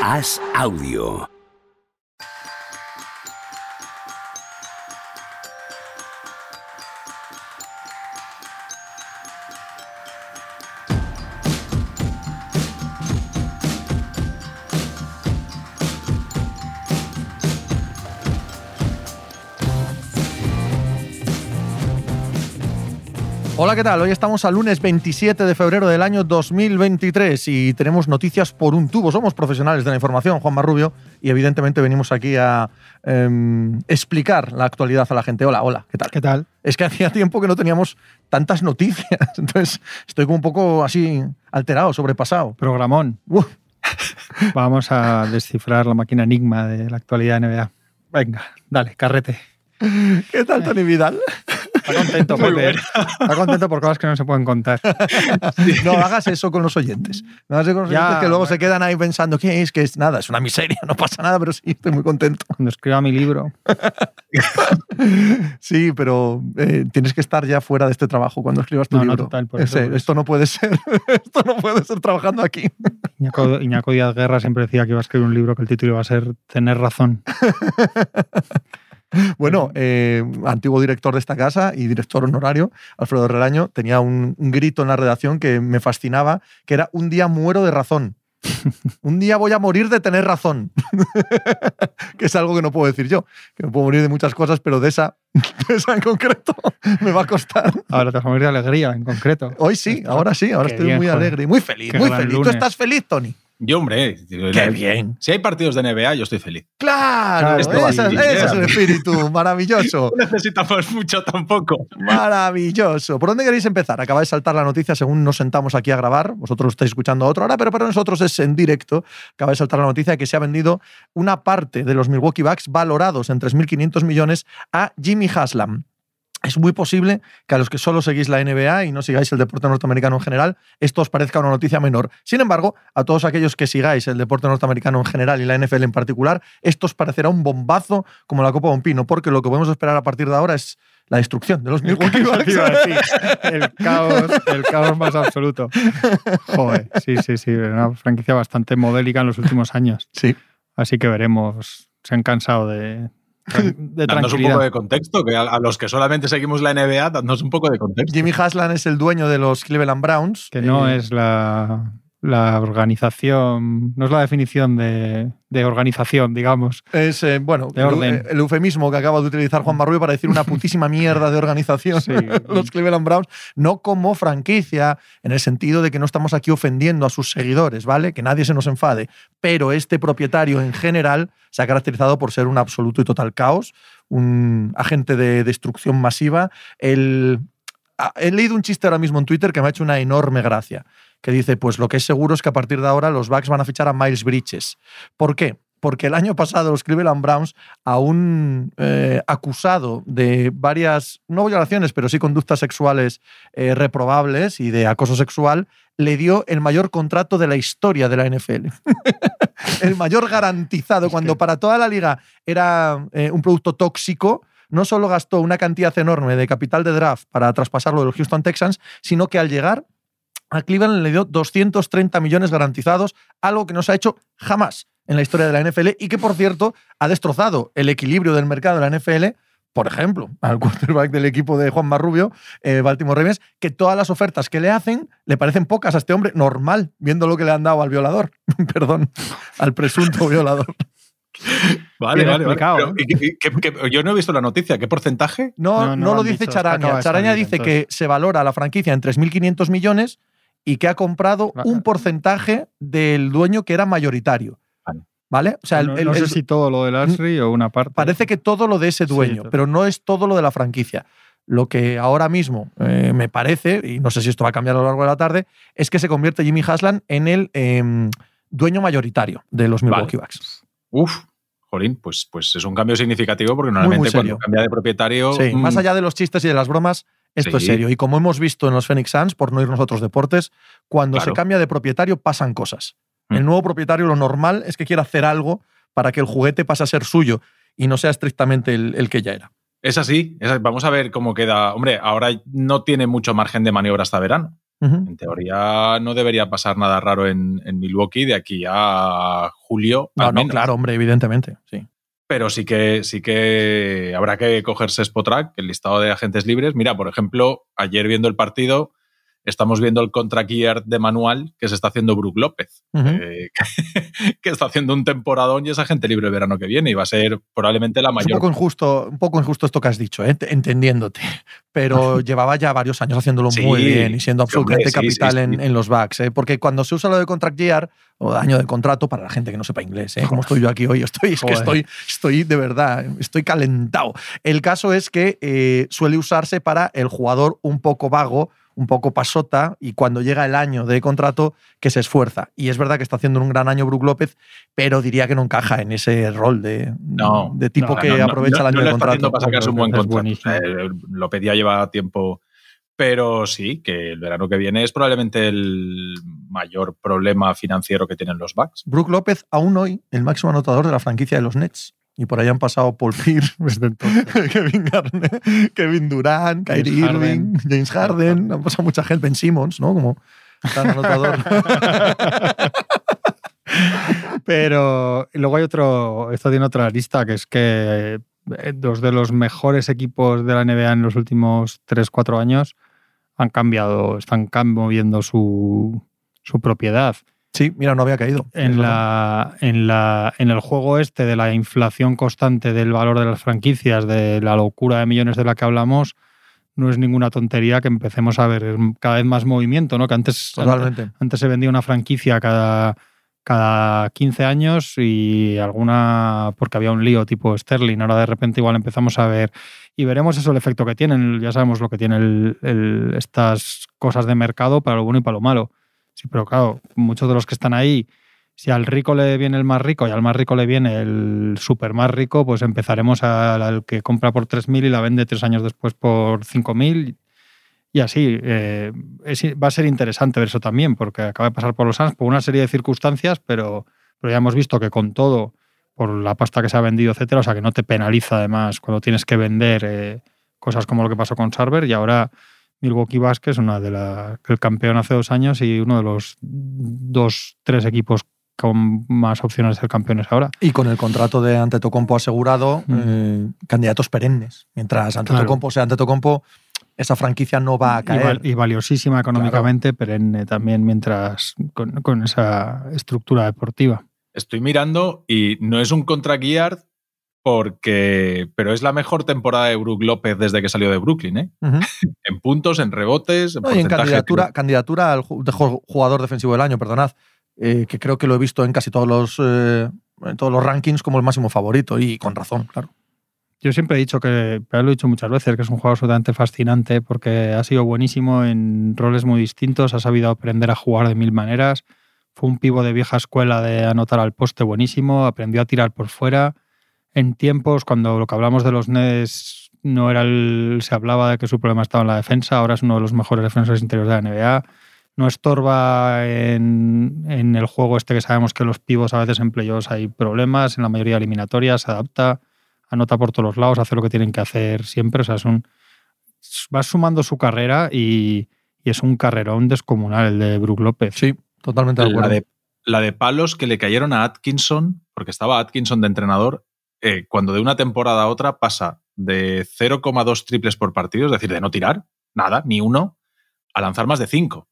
Haz audio. Hola, ¿qué tal? Hoy estamos al lunes 27 de febrero del año 2023 y tenemos noticias por un tubo. Somos profesionales de la información, Juan Marrubio, y evidentemente venimos aquí a em, explicar la actualidad a la gente. Hola, hola, ¿qué tal? ¿Qué tal? Es que hacía tiempo que no teníamos tantas noticias, entonces estoy como un poco así alterado, sobrepasado. Programón. Uf. Vamos a descifrar la máquina enigma de la actualidad NBA. Venga, dale, carrete. ¿Qué tal, Tony Vidal? Está contento, Muy Pepe. bueno. Está contento por cosas que no se pueden contar. No hagas eso con los oyentes. No hagas eso con los Ya, oyentes que luego se bueno. quedan ahí pensando que es que es nada, es una miseria, no pasa nada, pero sí, estoy muy contento. Cuando escriba mi libro, Sí, pero eh, tienes que estar ya fuera de este trabajo cuando escribas tu No, no, libro. total, por Ese- eso, esto no puede ser. esto no puede ser trabajando aquí. Iñaco, Iñaco Díaz Guerra siempre decía que iba a escribir un libro que el título iba a ser Tener razón. Bueno, eh, antiguo director de esta casa y director honorario, Alfredo Relaño, tenía un, un grito en la redacción que me fascinaba, que era un día muero de razón. un día voy a morir de tener razón. que es algo que no puedo decir yo. Que me puedo morir de muchas cosas, pero de esa, de esa en concreto me va a costar. Ahora te vas a morir de alegría, en concreto. Hoy sí, ahora sí, ahora Qué estoy bien, muy joder. alegre y muy feliz, Qué muy feliz. ¿Tú estás feliz, Tony? Yo, hombre, Qué bien. si hay partidos de NBA, yo estoy feliz. Claro, Claro, ese, es el espíritu, maravilloso. No necesitamos mucho tampoco. Maravilloso. ¿Por dónde queréis empezar? Acaba de saltar la noticia según nos sentamos aquí a grabar. Vosotros lo estáis escuchando a otra hora, pero para nosotros es en directo. Acaba de saltar la noticia de que se ha vendido una parte de los Milwaukee Bucks valorados en 3.500 millones a Jimmy Haslam. Es muy posible que a los que solo seguís la NBA y no sigáis el deporte norteamericano en general, esto os parezca una noticia menor. Sin embargo, a todos aquellos que sigáis el deporte norteamericano en general y la NFL en particular, esto os parecerá un bombazo como la Copa de un Pino, porque lo que podemos esperar a partir de ahora es la destrucción de los Milwaukee Bucks. El caos, el caos más absoluto. Joder, sí, sí, sí. Una franquicia bastante modélica en los últimos años. Sí. Así que veremos. Se han cansado de, de Dadnos un poco de contexto, que a, a los que solamente seguimos la NBA, dadnos un poco de contexto. Jimmy Haslam es el dueño de los Cleveland Browns. Que no Eh, es la, la organización, no es la definición de, de organización, digamos. Es, eh, bueno, De el- orden. El, eufemismo que acaba de utilizar Juan Marrubio para decir una putísima mierda de organización. Sí. los Cleveland Browns, no como franquicia, en el sentido de que no estamos aquí ofendiendo a sus seguidores, ¿vale? Que nadie se nos enfade. Pero este propietario en general se ha caracterizado por ser un absoluto y total caos, un agente de destrucción masiva. El, ah, he leído un chiste ahora mismo en Twitter que me ha hecho una enorme gracia, que dice, pues lo que es seguro es que a partir de ahora los Bucks van a fichar a Miles Bridges. ¿Por qué? Porque el año pasado los Cleveland Browns a un eh, acusado de varias, no violaciones, pero sí conductas sexuales eh, reprobables y de acoso sexual, le dio el mayor contrato de la historia de la NFL. el mayor garantizado, Es cuando que- para toda la liga era eh, un producto tóxico, no solo gastó una cantidad enorme de capital de draft para traspasarlo de los Houston Texans, sino que al llegar a Cleveland le dio 230 millones garantizados, algo que no se ha hecho jamás en la historia de la NFL y que, por cierto, ha destrozado el equilibrio del mercado de la NFL. Por ejemplo, al quarterback del equipo de Juan Marrubio, eh, Baltimore Ravens, que todas las ofertas que le hacen le parecen pocas a este hombre, normal, viendo lo que le han dado al violador. Perdón, al presunto violador. Vale, Bien vale, vale. Pero, ¿eh? ¿y qué- qué- qué- yo no he visto la noticia. ¿Qué porcentaje? No, No, no, no lo dice dicho, Charaña. Charaña dice entonces. que se valora la franquicia en 3.500 millones y que ha comprado un porcentaje del dueño que era mayoritario. Vale. ¿Vale? O sea, el- no, el- no sé el- si todo lo del Ashley o una parte. parece que todo lo de ese dueño, pero no es todo lo de la franquicia. Lo que ahora mismo eh, me parece, y no sé si esto va a cambiar a lo largo de la tarde, es que se convierte Jimmy Haslam en el em, dueño mayoritario de los Milwaukee Bucks. Uf, jolín, pues, pues es un cambio significativo porque muy normalmente cuando cambia de propietario. Sí, mm, más allá de los chistes y de las bromas, esto es serio. Y como hemos visto en los Phoenix Suns, por no irnos a otros deportes, cuando Claro. se cambia de propietario pasan cosas. Mm. El nuevo propietario lo normal es que quiera hacer algo para que el juguete pase a ser suyo y no sea estrictamente el, el que ya era. Es así, es así. Vamos a ver cómo queda. Hombre, ahora no tiene mucho margen de maniobra hasta verano. En teoría no debería pasar nada raro en, en Milwaukee de aquí a julio. No, al no, claro, hombre, evidentemente. Sí. Pero sí que, sí que habrá que cogerse Spotrack, el listado de agentes libres. Mira, por ejemplo, ayer viendo el partido, estamos viendo el contract year de manual que se está haciendo Brook López, eh, que, que está haciendo un temporadón y es agente libre el verano que viene y va a ser probablemente la Es un mayor. poco injusto, un poco injusto esto que has dicho, ¿eh? Te- entendiéndote. Pero llevaba ya varios años haciéndolo Sí, muy bien y siendo hombre, absolutamente sí, capital sí. En, en los backs. ¿eh? Porque cuando se usa lo de contract year o año de contrato, para la gente que no sepa inglés, ¿eh? como estoy yo aquí hoy, estoy, es que estoy, estoy de verdad, estoy calentado. El caso es que eh, suele usarse para el jugador un poco vago, un poco pasota y cuando llega el año de contrato que se esfuerza. Y es verdad que está haciendo un gran año Brook López, pero diría que no encaja en ese rol de, No, de tipo no, que No, no, aprovecha no, el año no de contrato. para sacarse un buen contrato. Eh, lo pedía lleva tiempo. Pero sí, que el verano que viene es probablemente el mayor problema financiero que tienen los Bucks. Brook López, aún hoy, el máximo anotador de la franquicia de los Nets. Y por ahí han pasado Paul Pierce, Desde entonces. Kevin Garnett, Kevin Durant, Kyrie Irving. James Harden. Han pasado mucha gente. Ben Simmons, ¿no? Como gran anotador. Pero luego hay otro, esto tiene otra lista, que es que eh, dos de los mejores equipos de la NBA en los últimos 3-4 años han cambiado, están moviendo su, su propiedad. Sí, mira, no había caído. En, la, en, la, en el juego este de la inflación constante del valor de las franquicias, de la locura de millones de la que hablamos, no es ninguna tontería que empecemos a ver cada vez más movimiento, ¿no? Que antes, Totalmente. antes se vendía una franquicia cada, cada 15 años y alguna porque había un lío tipo Sterling. Ahora de repente igual empezamos a ver y veremos eso el efecto que tienen. Ya sabemos lo que tienen estas cosas de mercado para lo bueno y para lo malo. Sí, pero claro, muchos de los que están ahí, si al rico le viene el más rico y al más rico le viene el super más rico, pues empezaremos al, que compra por 3.000 y la vende tres años después por 5.000 y así. eh, va a ser interesante ver eso también, porque acaba de pasar por los Suns por una serie de circunstancias, pero, pero ya hemos visto que con todo, por la pasta que se ha vendido, etcétera, o sea que no te penaliza además cuando tienes que vender eh, cosas como lo que pasó con Sarver y ahora Milwaukee Bucks, que es una de la, el campeón hace dos años y uno de los dos, tres equipos con más opciones de ser campeones ahora. Y con el contrato de Antetokounmpo asegurado, Mm. eh, candidatos perennes. Mientras Antetokounmpo sea Antetokounmpo, esa franquicia no va a Y, caer. val- y valiosísima económicamente, perenne también mientras con, con esa estructura deportiva. Estoy mirando y no es un contract year porque. Pero es la mejor temporada de Brook López desde que salió de Brooklyn, ¿eh? En puntos, en rebotes, en No, y en candidatura, candidatura al ju- de ju- jugador defensivo del año, perdonad, eh, que creo que lo he visto en casi todos los, eh, en todos los rankings como el máximo favorito y con razón, claro. Yo siempre he dicho que, pero lo he dicho muchas veces, que es un jugador absolutamente fascinante porque ha sido buenísimo en roles muy distintos, ha sabido aprender a jugar de mil maneras. Fue un pivo de vieja escuela de anotar al poste buenísimo, aprendió a tirar por fuera. En tiempos, cuando lo que hablamos de los Nets no era el. se hablaba de que su problema estaba en la defensa, ahora es uno de los mejores defensores interiores de la NBA. No estorba en, en el juego este que sabemos que los pivos a veces en playoffs hay problemas, en la mayoría de eliminatorias se adapta anota por todos los lados, hace lo que tienen que hacer siempre. O sea, es un, va sumando su carrera y, y es un carrerón descomunal el de Brook López. Sí, totalmente de La acuerdo. de, la de palos que le cayeron a Atkinson, porque estaba Atkinson de entrenador, eh, cuando de una temporada a otra pasa de 0,2 triples por partido, es decir, de no tirar, nada, ni uno, a lanzar más de 5.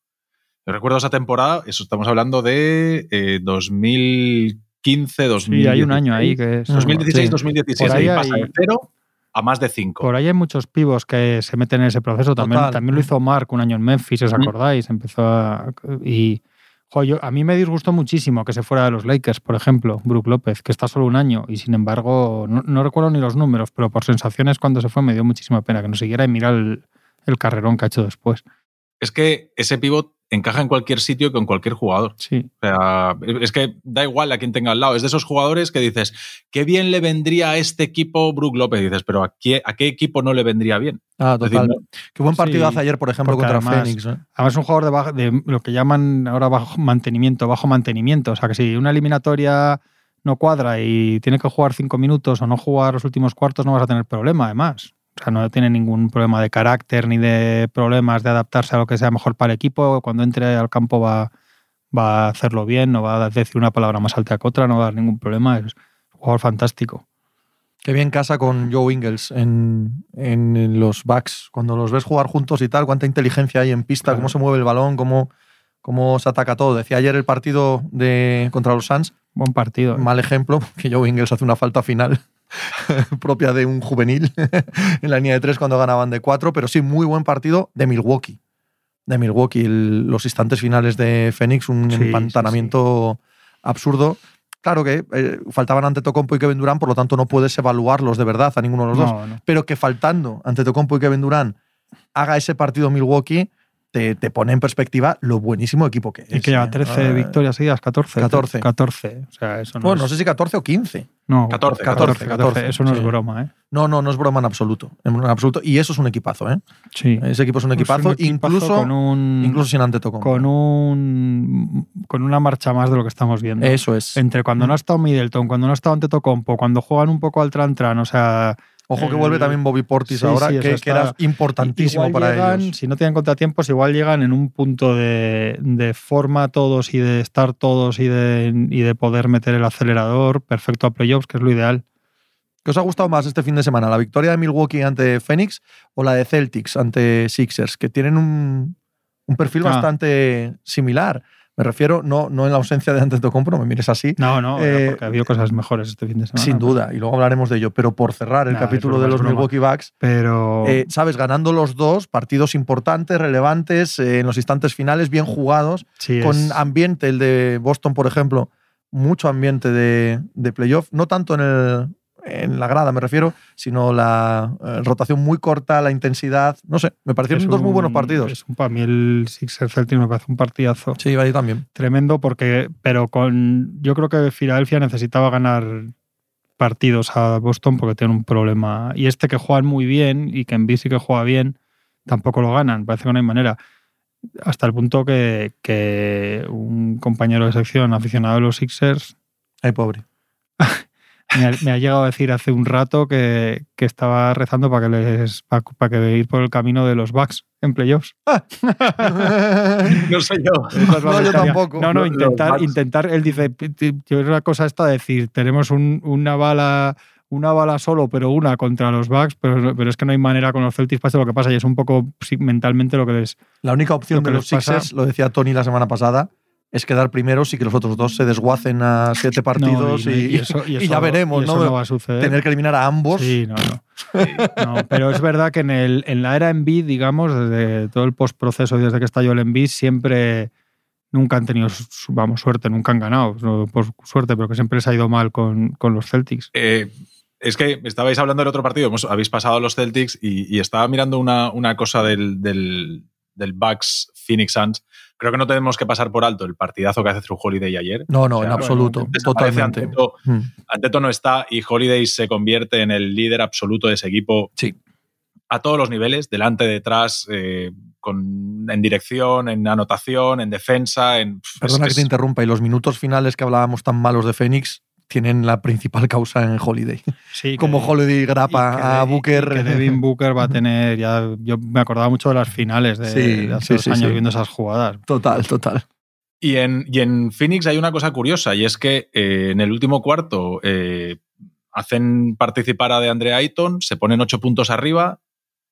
Yo recuerdo esa temporada, eso estamos hablando de eh, 2015, 2016. Sí, hay un año ahí que es. 2016, Sí. 2017. Por ahí y pasa hay- de 0 a más de 5. Por ahí hay muchos pivos que se meten en ese proceso. También, Total. también lo hizo Mark un año en Memphis, ¿os acordáis? Empezó a, y jo, a mí me disgustó muchísimo que se fuera de los Lakers, por ejemplo, Brook López, que está solo un año y sin embargo, no, no recuerdo ni los números, pero por sensaciones cuando se fue me dio muchísima pena que no siguiera y mirar el, el carrerón que ha hecho después. Es que ese pivot encaja en cualquier sitio con cualquier jugador. Sí, O sea, es que da igual a quien tenga al lado. Es de esos jugadores que dices, qué bien le vendría a este equipo Brook López. Y dices, pero ¿a qué, a qué equipo no le vendría bien? Ah, decir, total. no- Qué buen partido Sí, hace ayer, por ejemplo, porque contra además- Phoenix. ¿eh? Además, es un jugador de, baja- de lo que llaman ahora bajo mantenimiento, bajo mantenimiento. O sea, que si una eliminatoria no cuadra y tiene que jugar cinco minutos o no jugar los últimos cuartos, no vas a tener problema, además. O sea, no tiene ningún problema de carácter ni de problemas de adaptarse a lo que sea mejor para el equipo. Cuando entre al campo va, va a hacerlo bien, no va a decir una palabra más alta que otra, no va a dar ningún problema. Es un jugador fantástico. Qué bien casa con Joe Ingles en, en los backs. Cuando los ves jugar juntos y tal, cuánta inteligencia hay en pista, Claro. cómo se mueve el balón, cómo, cómo se ataca todo. Decía ayer el partido de, contra los Suns, Buen partido. ¿eh? mal ejemplo, que Joe Ingles hace una falta final propia de un juvenil en la línea de tres cuando ganaban de cuatro, pero sí, muy buen partido de Milwaukee. De Milwaukee, el- los instantes finales de Phoenix, un Sí, sí, empantanamiento absurdo. Claro que eh, faltaban ante Tocompo y Kevin Durant, por lo tanto no puedes evaluarlos de verdad a ninguno de los dos. No. Pero que faltando ante Tocompo y Kevin Durant haga ese partido Milwaukee, te, te pone en perspectiva lo buenísimo equipo que es. Y que lleva ¿eh? 13 Ah, victorias seguidas, 14. 14. 14. O sea, eso no Bueno, no es, sé si 14 o 15. no, 14, 14, 14. Eso no sí. es broma, ¿eh? No, no, no es broma en absoluto. En absoluto. Y eso es un equipazo, ¿eh? Sí. Ese equipo es un Es equipazo, un equipazo incluso, con, un, incluso sin Antetokounmpo. con un con una marcha más de lo que estamos viendo. Eso es. Entre cuando no ha estado Middleton, cuando no ha estado Antetokounmpo, cuando juegan un poco al tran-tran, o sea, Ojo que el- vuelve también Bobby Portis Sí, ahora, sí, que, era importantísimo para llegan, ellos. Si no tienen contratiempos, igual llegan en un punto de, de forma todos y de estar todos y de, y de poder meter el acelerador perfecto a playoffs, que es lo ideal. ¿Qué os ha gustado más este fin de semana? ¿La victoria de Milwaukee ante Phoenix o la de Celtics ante Sixers? Que tienen un, un perfil Ah. bastante similar. Me refiero, no, no en la ausencia de Antetokounmpo, no me mires así, No, no, Eh, porque ha habido cosas mejores este fin de semana. sin duda, y luego hablaremos de ello, pero por cerrar el Nah, capítulo de los broma. Milwaukee Bucks, Pero eh, sabes, ganando los dos, partidos importantes, relevantes, eh, en los instantes finales, bien jugados, sí, con es- ambiente, el de Boston, por ejemplo, mucho ambiente de, de playoff, no tanto en, el, en la grada, me refiero, sino la eh, rotación muy corta, la intensidad, no sé, me parecieron es dos muy buenos un- partidos. es un- para mí el Sixers Celtics me parece un partidazo Sí, ahí también. tremendo porque, pero con, yo creo que Filadelfia necesitaba ganar partidos a Boston porque tiene un problema. Y este que juegan muy bien y que en sí que juega bien, tampoco lo ganan. Parece que no hay manera. Hasta el punto que, que un compañero de sección aficionado de los Sixers Ay, pobre. me ha, me ha llegado a decir hace un rato que, que estaba rezando para que les para, para que ir por el camino de los Bucks en playoffs. No sé yo. Es No, yo tampoco. No, no, intentar, intentar, él dice, "Pi- pi- yo es una cosa esta de decir, tenemos un- una bala una bala solo, pero una contra los Bucks, pero, pero es que no hay manera con los Celtics pase lo que pasa y es un poco mentalmente lo que les... La única opción Lo que de los pasa- Sixers, lo decía Tony la semana pasada, es quedar primeros y que los otros dos se desguacen a siete partidos No, y, eso- y eso- ya veremos, y eso ¿no? no va a suceder. Tener que eliminar a ambos. Sí, no, no. No, pero es verdad que en, el, en la era Embiid, digamos, desde todo el postproceso y desde que está Joel Embiid, siempre nunca han tenido, vamos, suerte, nunca han ganado, no por suerte, pero que siempre les ha ido mal con, con los Celtics. Eh, es que estabais hablando del otro partido, habéis pasado a los Celtics y, y estaba mirando una, una cosa del, del, del Bucks Phoenix Suns. Creo que no tenemos que pasar por alto el partidazo que hace True Holiday ayer. No, no, O sea, en absoluto. Totalmente. Anteto, Mm. Anteto no está y Holiday se convierte en el líder absoluto de ese equipo Sí. a todos los niveles, delante, detrás, eh, con, en dirección, en anotación, en defensa. En, Perdona es- que te interrumpa. Y los minutos finales que hablábamos tan malos de Phoenix tienen la principal causa en Holiday. Sí, Como que- Holiday grapa que a Booker. que Devin Booker va a tener, ya, yo me acordaba mucho de las finales de, Sí, de hace sí, dos años sí. viendo esas jugadas. Total, total. Y en, y en Phoenix hay una cosa curiosa y es que eh, en el último cuarto eh, hacen participar a de Andre Ayton, se ponen ocho puntos arriba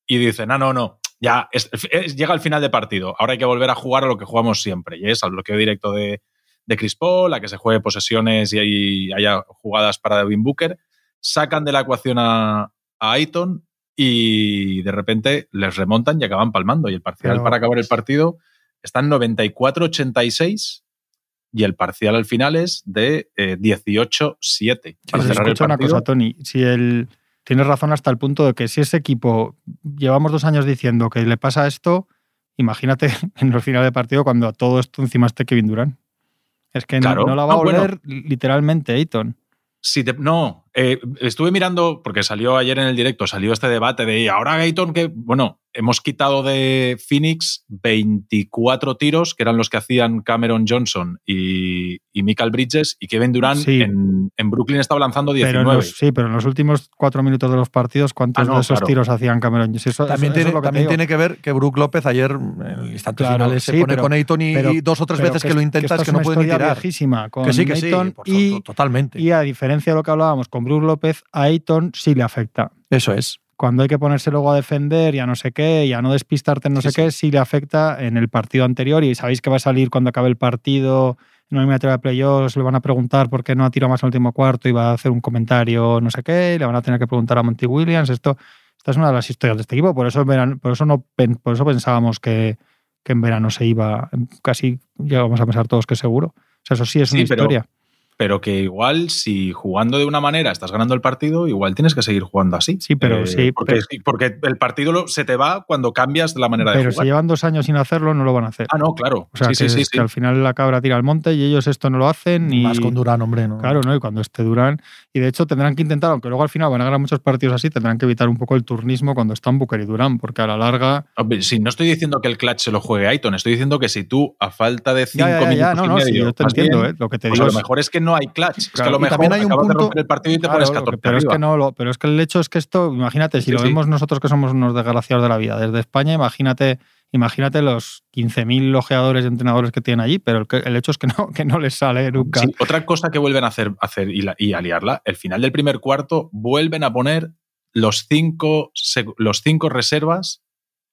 y dicen, ah, no, no, ya es- es- llega el final de partido, ahora hay que volver a jugar a lo que jugamos siempre y es al bloqueo directo de, de Chris Paul, a que se juegue posesiones y hay- haya jugadas para Devin Booker, sacan de la ecuación a, a Ayton y de repente les remontan y acaban palmando y el parcial para acabar el partido está en 94-86 y el parcial al final es de eh, 18-7 para Sí, cerrar el escucha una cosa, Tony. Si el, tienes razón hasta el punto de que si ese equipo llevamos dos años diciendo que le pasa esto, imagínate en los finales de partido cuando a todo esto encima esté Kevin Durant. Es que no- Claro. no, la va a Ah, bueno. volver literalmente Ayton. Si te- no, eh, estuve mirando, porque salió ayer en el directo, salió este debate de ahora Gayton que. Bueno, hemos quitado de Phoenix 24 tiros, que eran los que hacían Cameron Johnson y, y Michael Bridges, y Kevin Durant Sí. en, en Brooklyn estaba lanzando Pero 19. en los- sí, pero en los últimos cuatro minutos de los partidos, ¿cuántos Ah, no, de esos claro. tiros hacían Cameron? Eso- También, eso- eso tiene, es que también tiene que ver que Brook López ayer en el instante Claro, final se sí, pone pero- con Ayton y, pero- y dos o tres veces que, lo intenta esto es que no una puede ni historia tirar. viejísima con Que sí, que sí, y, to- totalmente. y a diferencia de lo que hablábamos con Bruce López, a Ayton sí le afecta. Eso es. Cuando hay que ponerse luego a defender y a no sé qué, y a no despistarte en no Sí, sé qué, sí le afecta en el partido anterior. Y sabéis que va a salir cuando acabe el partido en una eliminatoria de playoffs, le van a preguntar por qué no ha tirado más en el último cuarto y va a hacer un comentario no sé qué, y le van a tener que preguntar a Monty Williams. Esto, esta es una de las historias de este equipo, por eso, en verano- por eso, no, por eso pensábamos que, que en verano se iba, casi llegamos a pensar todos que seguro. O sea, eso sí es Sí, una pero- historia. Pero que igual, si jugando de una manera estás ganando el partido, igual tienes que seguir jugando así. Sí, pero sí, Porque, pero- porque el partido lo- se te va cuando cambias la manera de Pero si jugar. llevan dos años sin hacerlo, no lo van a hacer. Ah, no, claro. O sea, sí, que, sí, sí, es que al final la cabra tira al monte y ellos esto no lo hacen. Y, Más con Durán, hombre. ¿no? Claro, ¿no? Y cuando esté Durán. Y de hecho tendrán que intentar, aunque luego al final van a ganar muchos partidos así, tendrán que evitar un poco el turnismo cuando están Booker y Durán, porque a la larga. Hombre, sí, no estoy diciendo que el clutch se lo juegue Aiton, estoy diciendo que si tú, a falta de cinco Ya, ya, ya, minutos ya, no, y no, sí, medio, yo te entiendo, bien, ¿eh? Lo que te pues a lo mejor es que no hay clutch. es que Claro, lo mejor hay un acabas de punto- romper el partido y te Claro, pones lo que- 14 pero es que no, lo- pero es que el hecho es que esto, imagínate, si Sí, lo sí. vemos nosotros que somos unos desgraciados de la vida, desde España, imagínate, imagínate los 15.000 ojeadores y entrenadores que tienen allí, pero el, que- el hecho es que no, que no les sale nunca. Sí, otra cosa que vuelven a hacer, hacer y, la- y a liarla, el final del primer cuarto vuelven a poner los cinco, los cinco reservas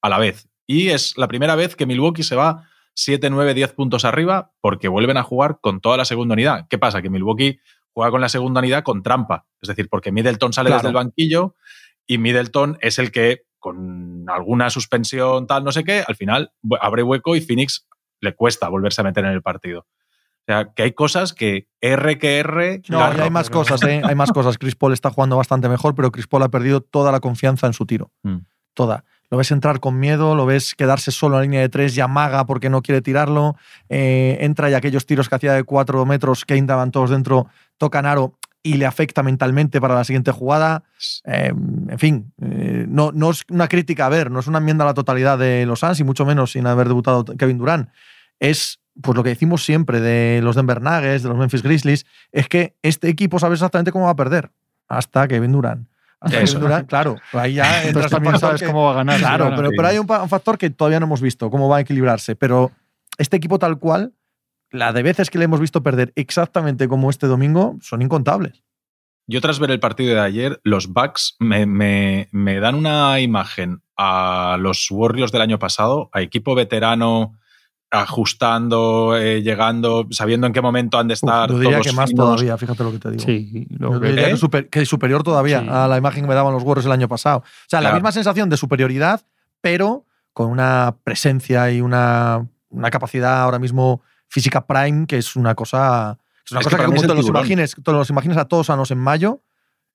a la vez. Y es la primera vez que Milwaukee se va 7, 9, 10 puntos arriba porque vuelven a jugar con toda la segunda unidad. ¿Qué pasa? Que Milwaukee juega con la segunda unidad con trampa. Es decir, porque Middleton sale Claro. desde el banquillo y Middleton es el que, con alguna suspensión, tal, no sé qué, al final abre hueco y Phoenix le cuesta volverse a meter en el partido. O sea, que hay cosas que R que R. No, claro, hay más pero- cosas, ¿eh? Hay más cosas. Chris Paul está jugando bastante mejor, pero Chris Paul ha perdido toda la confianza en su tiro. Mm. Toda. Lo ves entrar con miedo, lo ves quedarse solo en la línea de tres y amaga porque no quiere tirarlo. eh, entra y aquellos tiros que hacía de cuatro metros que entraban todos dentro, tocan aro y le afecta mentalmente para la siguiente jugada. Eh, en fin, eh, no, no es una crítica a ver, no es una enmienda a la totalidad de los Suns y mucho menos sin haber debutado Kevin Durant. Es pues lo que decimos siempre de los Denver Nuggets, de los Memphis Grizzlies, es que este equipo sabe exactamente cómo va a perder hasta Kevin Durant. Eso. Claro, ahí ya entras en también sabes que- cómo va a ganar. Claro, pero, pero hay un factor que todavía no hemos visto, cómo va a equilibrarse. Pero este equipo tal cual, la de veces que le hemos visto perder exactamente como este domingo, son incontables. Yo tras ver el partido de ayer, los Bucks me, me- me dan una imagen a los Warriors del año pasado, a equipo veterano ajustando, eh, llegando, sabiendo en qué momento han de Uf, estar. yo diría todos que más finos. todavía, fíjate lo que te digo. Sí, lo Yo que- diría ¿Eh? que, super- que superior todavía Sí. a la imagen que me daban los Warriors el año pasado. O sea, la Claro. misma sensación de superioridad, pero con una presencia y una, una capacidad ahora mismo física prime que es una cosa. Es una Es que cosa que, mí como te los, imagines, te los imagines a todos sanos en mayo,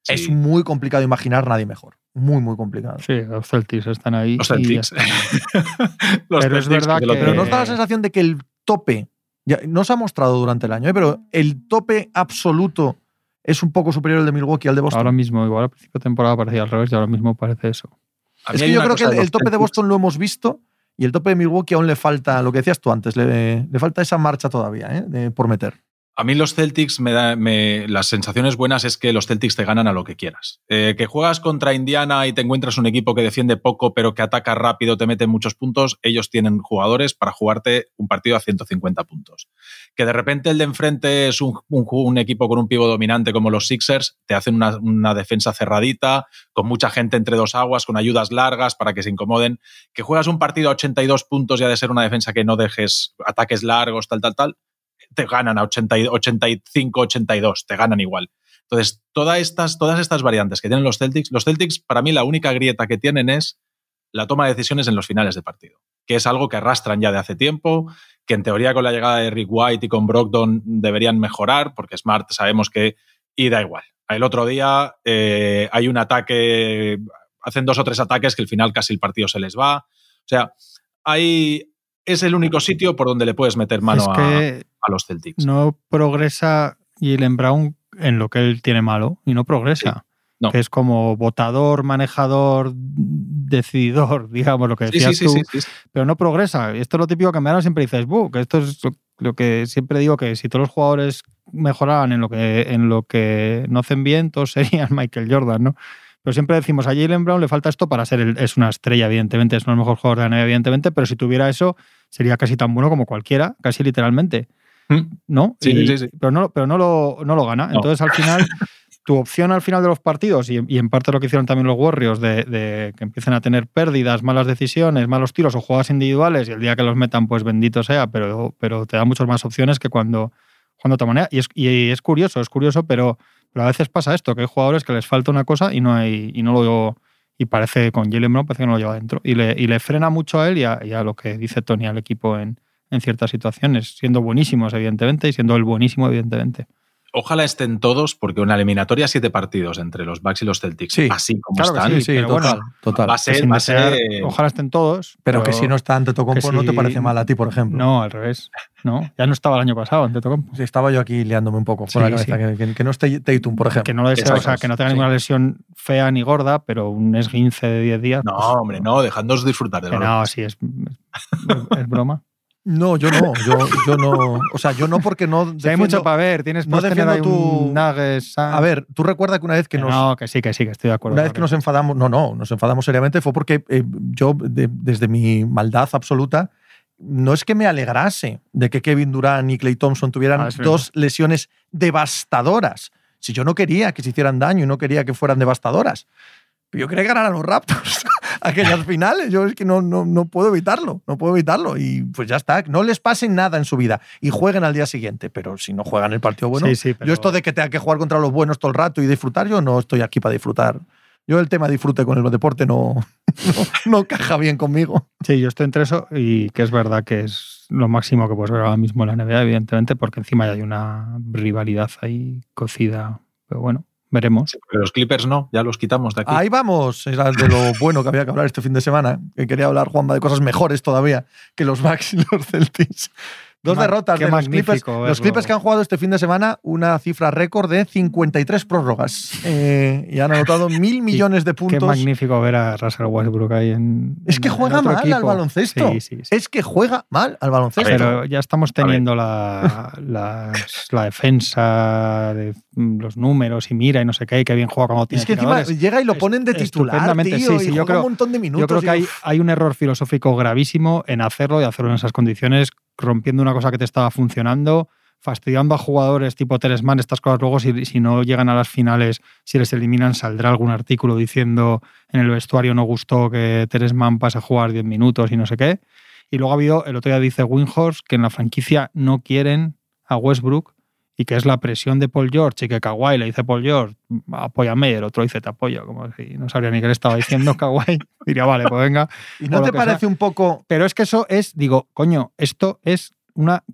Sí. es muy complicado imaginar nadie mejor. Muy, muy complicado. Sí, los Celtics están ahí. Los Celtics. Los Pero es Celtics verdad que Pero nos da la sensación de que el tope, ya, no se ha mostrado durante el año, ¿eh? pero el tope absoluto es un poco superior al de Milwaukee al de Boston. Ahora mismo, igual al principio de temporada parecía al revés y ahora mismo parece eso. A es que yo creo que el, tope de Boston lo hemos visto y el tope de Milwaukee aún le falta, lo que decías tú antes, le, le falta esa marcha todavía ¿eh? de- por meter. A mí los Celtics, me da, me- las sensaciones buenas es que los Celtics te ganan a lo que quieras. Eh, que juegas contra Indiana y te encuentras un equipo que defiende poco pero que ataca rápido, te mete muchos puntos, ellos tienen jugadores para jugarte un partido a 150 puntos. Que de repente el de enfrente es un, un un equipo con un pivo dominante como los Sixers, te hacen una, una defensa cerradita, con mucha gente entre dos aguas, con ayudas largas para que se incomoden. Que juegas un partido a 82 puntos y ha de ser una defensa que no dejes ataques largos, tal, tal, tal te ganan a 80 y- 85, 82, te ganan igual. Entonces, todas estas, todas estas variantes que tienen los Celtics, los Celtics, para mí, la única grieta que tienen es la toma de decisiones en los finales de partido, que es algo que arrastran ya de hace tiempo, que en teoría con la llegada de Rick White y con Brogdon deberían mejorar, porque Smart sabemos que. Y da igual. El otro día eh, hay un ataque, hacen dos o tres ataques que al final casi el partido se les va. O sea, hay, es el único sitio por donde le puedes meter mano es a, que a los Celtics. no progresa Jalen Brown en lo que él tiene malo y no progresa. No. que es como votador, manejador, decididor, digamos lo que decías sí, sí, tú, sí, sí, sí. pero no progresa. Y esto es lo típico que en verano siempre dices, "Buh, que esto es lo, lo que siempre digo, que si todos los jugadores mejoraran en lo que, en lo que no hacen bien, todos serían Michael Jordan, ¿no? Pero siempre decimos, a Jalen Brown le falta esto para ser, el- es una estrella, evidentemente, es uno de los mejores jugadores de la NBA, evidentemente, pero si tuviera eso, sería casi tan bueno como cualquiera, casi literalmente. Mm. ¿no? Sí, Y- sí, sí. Pero, no, pero no, lo, no lo gana. No. Entonces, al final, tu opción al final de los partidos, y, y en parte lo que hicieron también los Warriors, de, de que empiecen a tener pérdidas, malas decisiones, malos tiros o jugadas individuales, y el día que los metan, pues bendito sea, pero, pero te da muchas más opciones que cuando, cuando te manera. Y es, y es curioso, es curioso, pero, pero a veces pasa esto, que hay jugadores que les falta una cosa y no, hay, y no lo y parece con Jalen Brown parece que no lo lleva dentro. Y le, y le frena mucho a él y a, y a lo que dice Tony al equipo en, en ciertas situaciones, siendo buenísimos, evidentemente, y siendo el buenísimo, evidentemente. Ojalá estén todos, porque una eliminatoria siete partidos entre los Bucks y los Celtics, Sí. así como Claro que están, Sí, sí, pero total, bueno, total. va a ser, va a ser- ojalá estén todos. Pero que si no está Antetokounmpo que no te si- parece mal a ti, por ejemplo. No, al revés. No, ya no estaba el año pasado en Tetocompo. Sí, Estaba yo aquí liándome un poco por Sí, la cabeza. Que, que- que no esté Tatum, por ejemplo. Que no, le deseo, o sea, que no tenga Sí. ninguna lesión fea ni gorda, pero un esguince de 10 días. No, pues, hombre, no, dejadnos disfrutar que balón. no, sí, es, es, es broma. No, yo no. Yo, yo no. O sea, yo no porque no. Si hay defiendo- mucho para ver, tienes no defiendo un tu- Nuggets, ah, A ver, tú recuerdas que una vez que que nos. no, que sí, que sí, que estoy de acuerdo. Una vez que nos enfadamos, no, no, nos enfadamos seriamente fue porque eh, yo, de- desde mi maldad absoluta, no es que me alegrase de que Kevin Durant y Clay Thompson tuvieran Ah, dos lesiones devastadoras. Si yo no quería que se hicieran daño y no quería que fueran devastadoras. Yo quería ganar a los Raptors aquellas finales. Yo es que no, no, no puedo evitarlo. No puedo evitarlo. Y pues ya está. No les pase nada en su vida. Y jueguen al día siguiente. Pero si no juegan el partido bueno. Sí, sí, pero- Yo esto de que tenga que jugar contra los buenos todo el rato y disfrutar, yo no estoy aquí para disfrutar. Yo el tema disfrute con el deporte no, no, no caja bien conmigo. Sí, yo estoy entre eso y que es verdad que es lo máximo que puedes ver ahora mismo en la NBA, evidentemente, porque encima ya hay una rivalidad ahí cocida. Pero bueno, veremos. Pero los Clippers no, ya los quitamos de aquí. Ahí vamos. Era de lo bueno que había que hablar este fin de semana. Que quería hablar, Juanma, de cosas mejores todavía que los Bucks y los Celtics. Dos Qué ma- derrotas qué de los Clippers. Los. Clippers que han jugado este fin de semana una cifra récord de 53 prórrogas. Eh, y han anotado mil millones de Qué puntos. magnífico ver a Russell Westbrook ahí en. Es que juega otro mal al baloncesto. Sí, sí, sí. Es que juega mal al baloncesto. Pero ya estamos teniendo la, la defensa de los números y mira y no sé qué, y que bien juega cuando tiene Es que encima llega y lo ponen de titular, tío, sí, sí, y yo juega creo- un montón de minutos. Yo creo que y hay, hay un error filosófico gravísimo en hacerlo y hacerlo en esas condiciones, rompiendo una cosa que te estaba funcionando, fastidiando a jugadores tipo Teresman, estas cosas luego, si, no llegan a las finales, si les eliminan, saldrá algún artículo diciendo en el vestuario no gustó que Teresman pase a jugar 10 minutos y no sé qué. Y luego ha habido, el otro día dice Winhorst, que en la franquicia no quieren a Westbrook y que es la presión de Paul George y que Kawhi le dice Paul George, apóyame, el otro dice te apoyo, como si no sabría ni qué le estaba diciendo Kawhi. Diría, vale, pues venga. ¿Y no te parece un poco Pero es que eso es, digo, coño, esto es una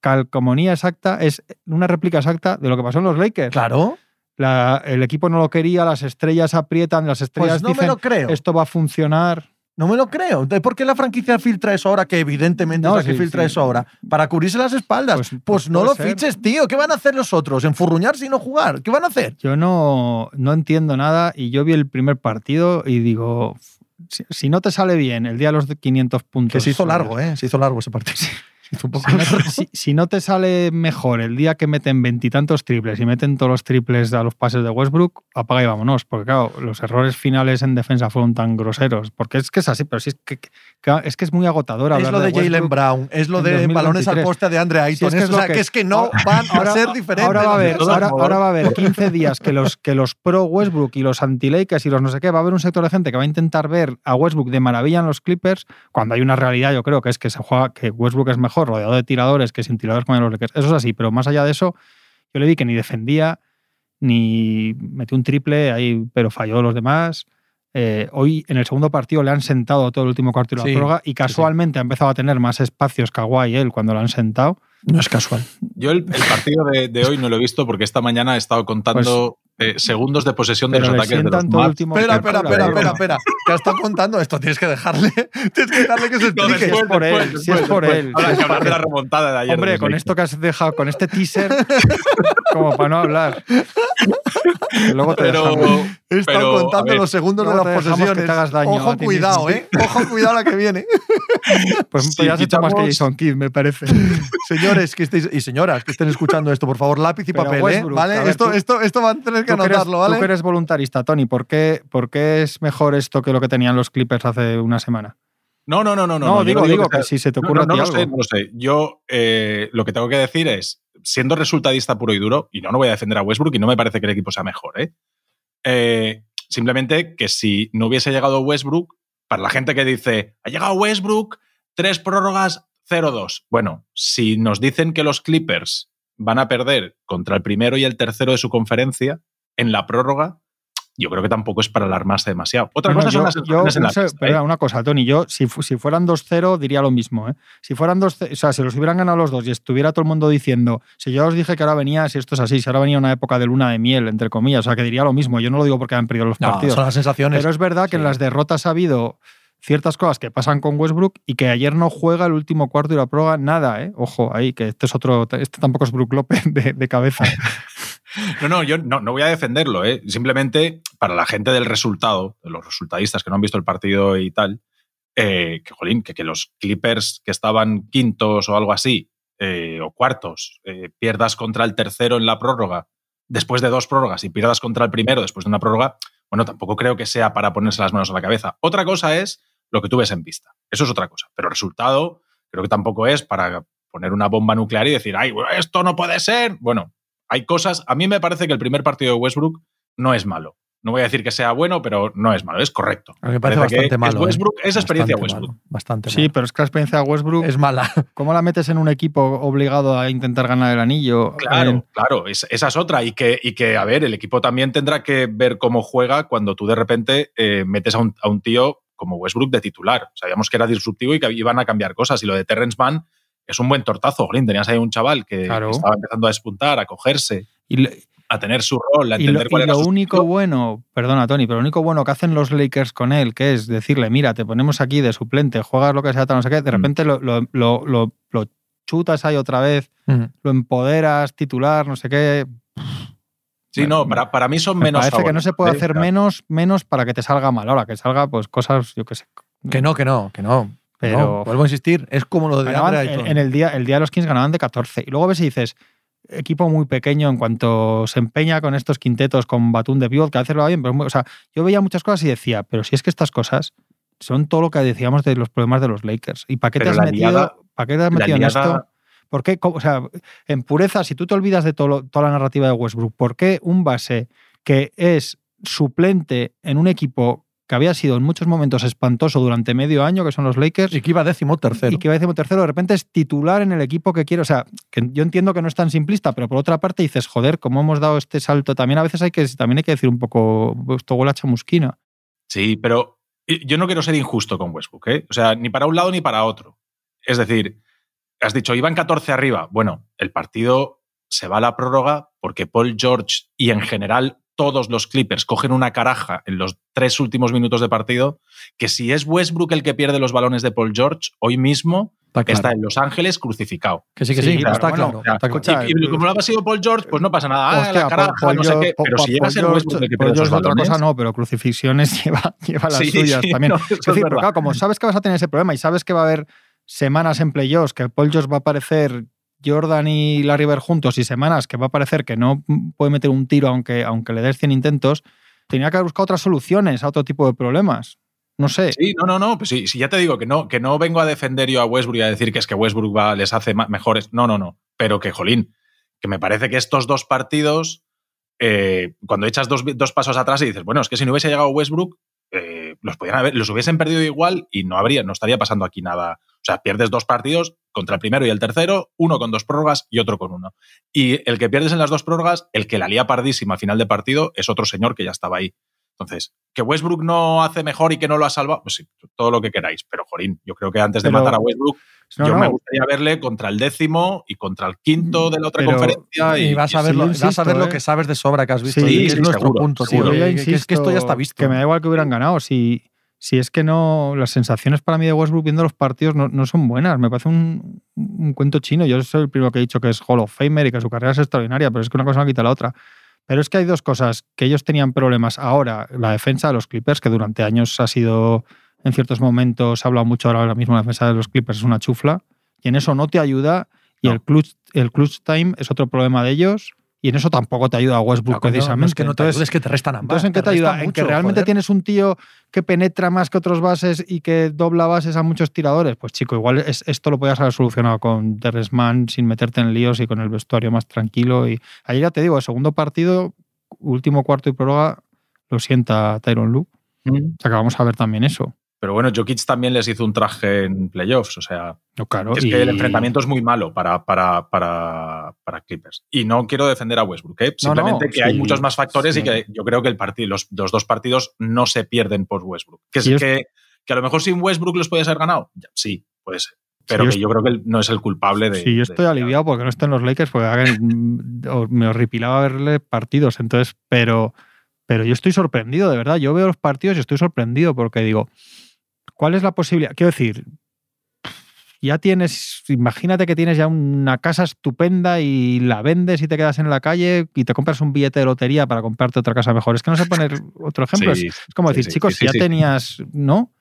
calcomanía exacta, es una réplica exacta de lo que pasó en los Lakers. claro? La- el equipo no lo quería, las estrellas aprietan, las estrellas Pues no me dicen lo creo. esto va a funcionar. No me lo creo. ¿De ¿Por qué la franquicia filtra eso ahora? Que evidentemente No, es la que filtra sí. eso ahora. Para cubrirse las espaldas. Pues, Pues- pues no lo ser. fiches, tío. ¿Qué van a hacer los otros? ¿Enfurruñarse y no jugar? ¿Qué van a hacer? Yo no, no entiendo nada y yo vi el primer partido y digo, si, si no te sale bien el día de los 500 puntos. Que se hizo largo, ¿eh? Se hizo largo ese partido. Si no, largo. si- si no te sale mejor el día que meten veintitantos triples y meten todos los triples a los pases de Westbrook, apaga y vámonos. Porque claro, los errores finales en defensa fueron tan groseros. Porque es que es así, pero sí es que, que- es, que es muy agotador Es lo de, Jalen. Brown, es lo de 2023. balones al poste de Andre Ayton. Sí, es que es, o sea, que- que es que no van a ser diferentes. Ahora va a haber, ahora, ahora va a haber 15 días que los, que los pro Westbrook y los anti-Lakers y los no sé qué, va a haber un sector de gente que va a intentar ver a Westbrook de maravilla en los Clippers, cuando hay una realidad, yo creo que es que se juega, que Westbrook es mejor rodeado de tiradores que sin tiradores como en los Lakers. Eso es así, pero más allá de eso, yo le vi que ni defendía, ni metió un triple ahí, pero falló los demás. Eh, hoy en el segundo partido le han sentado todo el último cuarto de la Sí, prórroga y casualmente ha empezado a tener más espacios Kawhi él cuando lo han sentado. No es casual. Yo el, el partido de, de hoy no lo he visto porque esta mañana he estado contando eh, segundos de posesión de Pero los ataques de los todo último Espera, espera, espera, espera, espera. ¿Qué está contando esto? Tienes que dejarle, tienes que dejarle que se No, explique. es por él, si es por él, Ahora si es que hablar por de la él. remontada de ayer. Hombre, con esto que has dejado, con este teaser, como para no hablar. Luego te Pero, dejan- He estado Pero, contando ver, los segundos de las dejamos que posesiones. te hagas daño Ojo, cuidado, mismo. ¿eh? Ojo, cuidado la que viene. Pues, Si pues ya has hecho más que Jason Kidd, me parece. Señores que estéis, y señoras que estén escuchando esto, por favor, lápiz y Pero papel, ¿eh? Westbrook, ¿Vale? ver, esto, tú- esto, esto van a tener que Tú anotarlo, tú ¿vale? que eres voluntarista, Tony, ¿por qué, ¿por qué es mejor esto que lo que tenían los Clippers hace una semana? No, no, no, no. No, no, digo, no digo que si se te No, ocurre no, no a ti sé, algo. no lo sé. Yo eh, lo que tengo que decir es, siendo resultadista puro y duro, y no, no voy a defender a Westbrook y no me parece que el equipo sea mejor, ¿eh? Eh, simplemente que si no hubiese llegado Westbrook, para la gente que dice, ha llegado Westbrook, tres prórrogas, 0-2. Bueno, si nos dicen que los Clippers van a perder contra el primero y el tercero de su conferencia en la prórroga, yo creo que tampoco es para alarmarse demasiado. Otra No, cosa son yo- las yo, en la sé, pista, ¿eh? una cosa, Tony, yo si, fu- si fueran 2-0 diría lo mismo. ¿eh? Si fueran 2 o sea, si los hubieran ganado los dos y estuviera todo el mundo diciendo, si yo os dije que ahora venía, si esto es así, si ahora venía una época de luna de miel, entre comillas, o sea, que diría lo mismo. Yo no lo digo porque han perdido los No, partidos. son las sensaciones. Pero es verdad que en las derrotas ha habido ciertas cosas que pasan con Westbrook y que ayer no juega el último cuarto y la prueba nada, ¿eh? Ojo, ahí, que este es otro, este tampoco es Brook López de, de cabeza. No, no, yo no, no voy a defenderlo, ¿eh? Simplemente para la gente del resultado, de los resultadistas que no han visto el partido y tal, eh, que, jolín, que, los Clippers que estaban quintos o algo así, eh, o cuartos, eh, pierdas contra el tercero en la prórroga, después de dos prórrogas, y pierdas contra el primero después de una prórroga, bueno, tampoco creo que sea para ponerse las manos a la cabeza. Otra cosa es lo que tú ves en vista. Eso es otra cosa. Pero el resultado creo que tampoco es para poner una bomba nuclear y decir, ay, esto no puede ser. Bueno, hay cosas. A mí me parece que el primer partido de Westbrook no es malo. No voy a decir que sea bueno, pero no es malo, es correcto. A mí me parece Parece que bastante es malo. ¿eh? Westbrook, es experiencia Bastante Westbrook. malo, bastante Sí, malo. pero es que la experiencia de Westbrook, Es mala. ¿cómo la metes en un equipo obligado a intentar ganar el anillo? Claro, En- claro, es- esa es otra. Y que, y que, a ver, el equipo también tendrá que ver cómo juega cuando tú de repente eh, metes a un, a un tío como Westbrook de titular. Sabíamos que era disruptivo y que iban a cambiar cosas. Y lo de Terrence Mann es un buen tortazo. Jolín, tenías ahí un chaval que, Claro. que estaba empezando a despuntar, a cogerse, y, lo- a tener su rol, a y lo, entender cuál y era lo su único bueno, perdona Tony, pero lo único bueno que hacen los Lakers con él, que es decirle, mira, te ponemos aquí de suplente, juegas lo que sea, tal, no sé qué, de Mm. repente lo, lo, lo- lo- lo chutas ahí otra vez, Mm. lo empoderas, titular, no sé qué. Sí, no, para, para mí son Me menos parece que no se puede favoritos, hacer ¿eh? menos, menos para que te salga mal. Ahora, que salga pues cosas, yo qué sé. Que no, que no, que no. Pero- No, vuelvo a insistir, es como lo de Ganaban- en, el día, el día de los Kings ganaban de 14. Y luego ves y dices, equipo muy pequeño en cuanto se empeña con estos quintetos, con Batum de pivot, que a veces lo va bien, pero muy- o sea, yo veía muchas cosas y decía, pero si es que estas cosas son todo lo que decíamos de los problemas de los Lakers. ¿Y para qué te has metido, liada- ¿para qué te has metido en liada- esto? ¿Por qué? O sea, en pureza, si tú te olvidas de todo toda la narrativa de Westbrook, ¿por qué un base que es suplente en un equipo que había sido en muchos momentos espantoso durante medio año, que son los Lakers, Y que iba décimo tercero. y que va décimo tercero, de repente es titular en el equipo que quiere. O sea, que yo entiendo que no es tan simplista, pero por otra parte dices, joder, ¿cómo hemos dado este salto? También a veces hay que, también hay que decir un poco, esto huele a chamusquina. Sí, pero yo no quiero ser injusto con Westbrook, ¿eh? O sea, ni para un lado ni para otro. Es decir, has dicho, iban 14 arriba. Bueno, el partido se va a la prórroga porque Paul George y en general todos los Clippers cogen una caraja en los tres últimos minutos de partido, que si es Westbrook el que pierde los balones de Paul George, hoy mismo Está claro. está en Los Ángeles crucificado. Que sí, que Sí, sí, claro, está, bueno, claro, está Y, y como no ha sido Paul George, pues no pasa nada. Ah, Hostia, la caraja, Paul- no sé Paul qué. George- Pero si llega a ser Westbrook el que pierde esos George otra balones... cosa no, pero crucifixiones lleva, lleva las Sí, suyas sí, también. no, es decir, pero verdad. claro, como sabes que vas a tener ese problema y sabes que va a haber semanas en playoffs, que Paul George va a aparecer Jordan y Larry Bird juntos y semanas que va a parecer que no puede meter un tiro aunque, aunque le des 100 intentos, tenía que haber otras soluciones a otro tipo de problemas. No sé. Sí, no, no, no. Pues sí, sí, ya te digo que no, que no vengo a defender yo a Westbrook y a decir que es que Westbrook va, les hace mejores. No, no, no. Pero que, jolín, que me parece que estos dos partidos, eh, cuando echas dos, dos pasos atrás y dices, bueno, es que si no hubiese llegado Westbrook, eh, los podían haber, los hubiesen perdido igual y no habría, no estaría pasando aquí nada. O sea, pierdes dos partidos contra el primero y el tercero, uno con dos prórrogas y otro con uno. Y el que pierdes en las dos prórrogas, el que la lía pardísima a final de partido, es otro señor que ya estaba ahí. Entonces, que Westbrook no hace mejor y que no lo ha salvado, pues sí, todo lo que queráis. Pero, Jorín, yo creo que antes de Pero- matar a Westbrook, No, yo no, me gustaría verle contra el décimo y contra el quinto de la otra Pero- conferencia. Y, Y vas a sí, ver, lo, vas a ver lo ¿eh? que sabes de sobra que has visto. Sí, y que sí, es nuestro seguro, punto, seguro. tío. Yo ya Que- que, es que esto ya está visto. Que me da igual que hubieran ganado. Si, si es que no. Las sensaciones para mí de Westbrook viendo los partidos no, no son buenas. Me parece un, un cuento chino. Yo soy el primero que he dicho que es Hall of Famer y que su carrera es extraordinaria, pero es que una cosa no quita la otra. Pero es que hay dos cosas, que ellos tenían problemas. Ahora, la defensa de los Clippers, que durante años ha sido, en ciertos momentos, se ha hablado mucho ahora mismo, la defensa de los Clippers es una chufla, y en eso no te ayuda, y No. el, clutch, el clutch time es otro problema de ellos, y en eso tampoco te ayuda Westbrook, Claro, precisamente. no es que no te Entonces, es que te restan ambas. entonces, ¿en qué te, ayuda? en que realmente joder. tienes un tío que penetra más que otros bases y que dobla bases a muchos tiradores. Pues chico, igual es- esto lo podías haber solucionado con Terrence Mann sin meterte en líos y con el vestuario más tranquilo. Y ayer ya te digo, el segundo partido, último cuarto y prórroga, lo sienta Tyron Lue. O sea que vamos a ver también eso. Pero bueno, Jokic también les hizo un traje en playoffs, o sea, No, claro. es y- que el enfrentamiento es muy malo para, para, para, para Clippers. Y no quiero defender a Westbrook, ¿eh? No, no, simplemente que sí, hay muchos más factores y que yo creo que el partido, los, los dos partidos no se pierden por Westbrook. Que, es que, que a lo mejor sin Westbrook los podías haber ganado, sí, puede ser. Pero Sí, que yo yo creo que él no es el culpable de. Sí, yo estoy de- aliviado porque no estén los Lakers, porque me horripilaba verle partidos. Entonces, pero, pero yo estoy sorprendido, de verdad. Yo veo los partidos y estoy sorprendido porque digo, ¿cuál es la posibilidad? Quiero decir, ya tienes, imagínate que tienes ya una casa estupenda y la vendes y te quedas en la calle y te compras un billete de lotería para comprarte otra casa mejor. Es que no sé poner otro ejemplo. Sí, es, es como sí, decir, sí, chicos, si ya tenías, ¿no?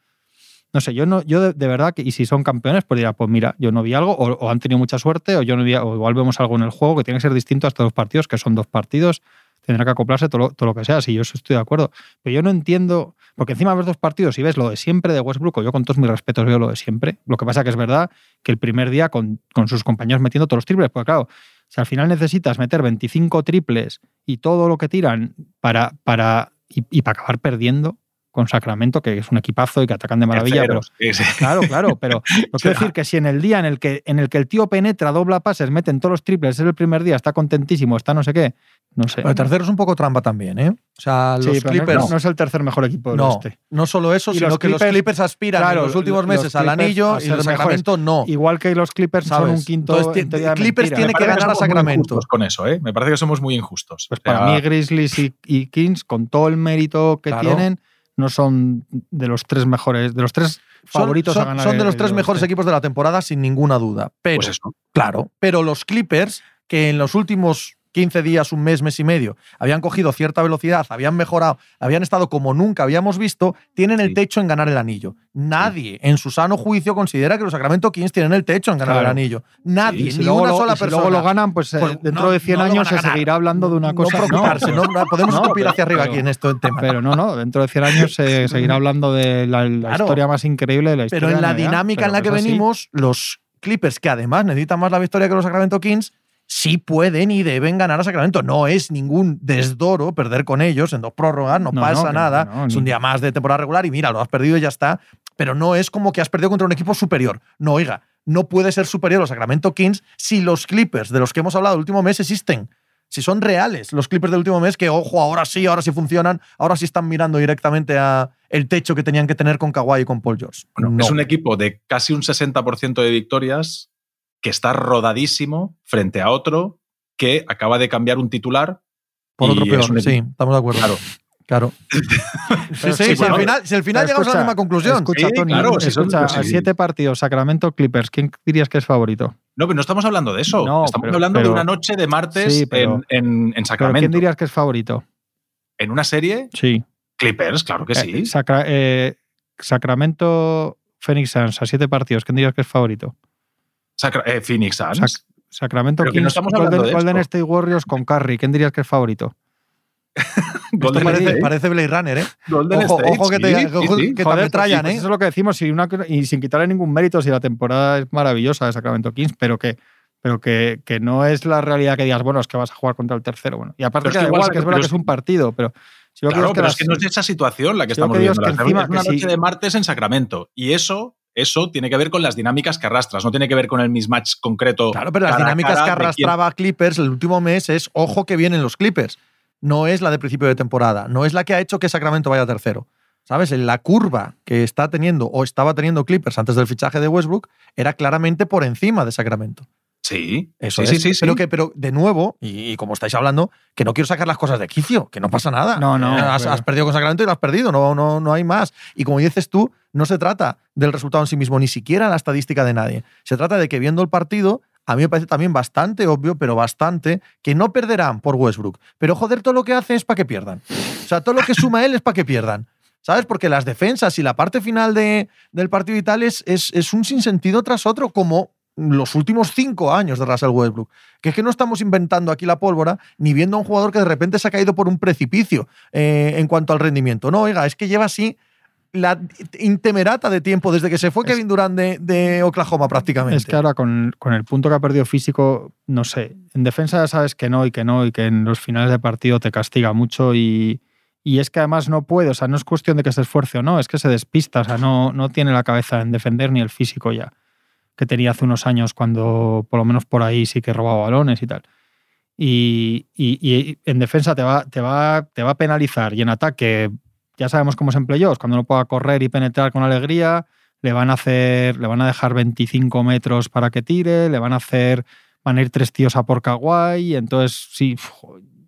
No sé, yo no, yo de, de verdad que, y si son campeones, pues dirá, pues mira, yo no vi algo, o, o han tenido mucha suerte, o yo no vi, o igual vemos algo en el juego que tiene que ser distinto a estos dos partidos, que son dos partidos, tendrá que acoplarse todo lo, todo lo que sea, si yo eso estoy de acuerdo. Pero yo no entiendo, porque encima ves dos partidos y ves lo de siempre de Westbrook, yo con todos mis respetos veo lo de siempre. Lo que pasa que es verdad que el primer día con, con sus compañeros metiendo todos los triples, pues claro, si al final necesitas meter 25 triples y todo lo que tiran para, para y para acabar perdiendo con Sacramento, que es un equipazo y que atacan de maravilla, pero sí, sí. Claro, claro, pero lo quiero decir que si en el día en el que en el que el tío penetra, dobla pases, meten todos los triples, es el primer día, está contentísimo, está no sé qué, no sé. Pero el tercero es un poco trampa también, ¿eh? O sea, Sí, los no- Clippers. no, no es el tercer mejor equipo del No, oeste. no solo eso, Y sino los que los Clippers- aspiran claro, en los últimos los meses al anillo y mejores. Sacramento no. Igual que los Clippers son ¿Sabes? un quinto. Entonces, en Clippers mentira. tiene que ganar a Sacramento. con eso, ¿eh? Me parece que somos muy injustos. Pues O sea, para mí Grizzlies y, y Kings, con todo el mérito que Claro. tienen, no son de los tres mejores, de los tres Son, favoritos son- a ganar. son de los el tres mejores oeste. equipos de la temporada, sin ninguna duda. Pero, pues eso. claro, pero los Clippers, que en los últimos 15 días, un mes, mes y medio, habían cogido cierta velocidad, habían mejorado, habían estado como nunca habíamos visto, tienen el Sí. techo en ganar el anillo. Nadie en su sano juicio considera que los Sacramento Kings tienen el techo en ganar Claro. el anillo. Nadie, si ni luego una sola y si persona. luego lo ganan, pues, eh, Pues, dentro no, de 100 no lo años se seguirá hablando de una cosa. No preocuparse, no, podemos escupir hacia arriba pero- aquí en este tema. Pero no, no, dentro de 100 años se seguirá hablando de la, la Claro. historia más increíble de la historia. Pero en la NBA, dinámica en la que venimos, los Clippers, que además necesitan más la victoria que los Sacramento Kings, sí pueden y deben ganar a Sacramento. No es ningún desdoro perder con ellos en dos prórrogas, no, No, pasa no, nada. no, es un día más de temporada regular y mira, lo has perdido y ya está. Pero no es como que has perdido contra un equipo superior. No, oiga, no puede ser superior a los Sacramento Kings si los Clippers de los que hemos hablado el último mes existen. Si son reales los Clippers del último mes, que ojo, ahora sí, ahora sí funcionan, ahora sí están mirando directamente a el techo que tenían que tener con Kawhi y con Paul George. Bueno, No. Es un equipo de casi un 60% de victorias que está rodadísimo frente a otro que acaba de cambiar un titular. Por otro y peor, es un sí, estamos de acuerdo. Claro. Claro. Sí, sí, sí, si, bueno, al final, si al final llegamos a la misma conclusión. Escucha, Sí, Tony, claro, si eso- escucha, sí. a siete partidos, Sacramento Clippers, ¿quién dirías que es favorito? No, pero no estamos hablando de eso. No, estamos pero- hablando de una noche de martes Sí, pero- en, en- en ¿Pero Sacramento. quién dirías que es favorito? En una serie, Sí. Clippers, claro que sí. Eh, Sacra- eh, Sacramento Phoenix Suns a siete partidos, ¿quién dirías que es favorito? Sacra- eh, Phoenix Suns. Sac- Sacramento que no Kings, estamos hablando Golden, de Golden. State Warriors con Curry, ¿quién dirías que es favorito? Golden parece, State. parece Blade Runner, ¿eh? Golden Ojo, State, ojo que te- sí, ojo sí, sí. que te Joder, pues ¿eh? Eso es lo que decimos y, una cosa- y sin quitarle ningún mérito si la temporada es maravillosa de Sacramento Kings, pero que pero que, que no es la realidad que digas, bueno, es que vas a jugar contra el tercero. Bueno, y aparte Pero es que que da igual que es verdad que es un partido, pero si que Claro, pero las- es que no es esa situación la que si estamos que digo es viendo. que La- encima es una noche de martes en Sacramento. Y eso, eso tiene que ver con las dinámicas que arrastras, no tiene que ver con el mismatch concreto. Claro, pero las dinámicas que arrastraba Clippers el último mes es ojo que vienen los Clippers. No es la de principio de temporada. No es la que ha hecho que Sacramento vaya tercero. ¿Sabes? La curva que está teniendo o estaba teniendo Clippers antes del fichaje de Westbrook era claramente por encima de Sacramento. Sí, Eso sí, es. sí, sí, sí. Pero que, pero de nuevo, y, y como estáis hablando, que no quiero sacar las cosas de quicio, que no pasa nada. No, no, Has, pero- has perdido con Sacramento y lo has perdido, no, no, no hay más. Y como dices tú, no se trata del resultado en sí mismo, ni siquiera la estadística de nadie. Se trata de que viendo el partido, a mí me parece también bastante obvio, pero bastante, que no perderán por Westbrook. Pero joder, todo lo que hace es para que pierdan. O sea, todo lo que suma él es para que pierdan. ¿Sabes? Porque las defensas y la parte final de, del partido y tal es, es, es un sinsentido tras otro, como los últimos cinco años de Russell Westbrook. Que es que no estamos inventando aquí la pólvora ni viendo a un jugador que de repente se ha caído por un precipicio eh, en cuanto al rendimiento. No, oiga, es que lleva así la intemerata de tiempo desde que se fue Kevin Durant de, de Oklahoma prácticamente. Es que ahora con, con el punto que ha perdido físico, no sé, en defensa ya sabes que no y que no y que en los finales de partido te castiga mucho y, y es que además no puede, o sea, no es cuestión de que se esfuerce o no, es que se despista, o sea, no, no tiene la cabeza en defender ni el físico ya, que tenía hace unos años cuando por lo menos por ahí sí que robaba balones y tal. Y, y- en defensa te va, te, va, te va a penalizar y en ataque ya sabemos cómo es en playoffs, cuando no pueda correr y penetrar con alegría, le van a hacer, le van a dejar 25 metros para que tire, le van a hacer, van a ir tres tíos a por Kawhi, entonces sí,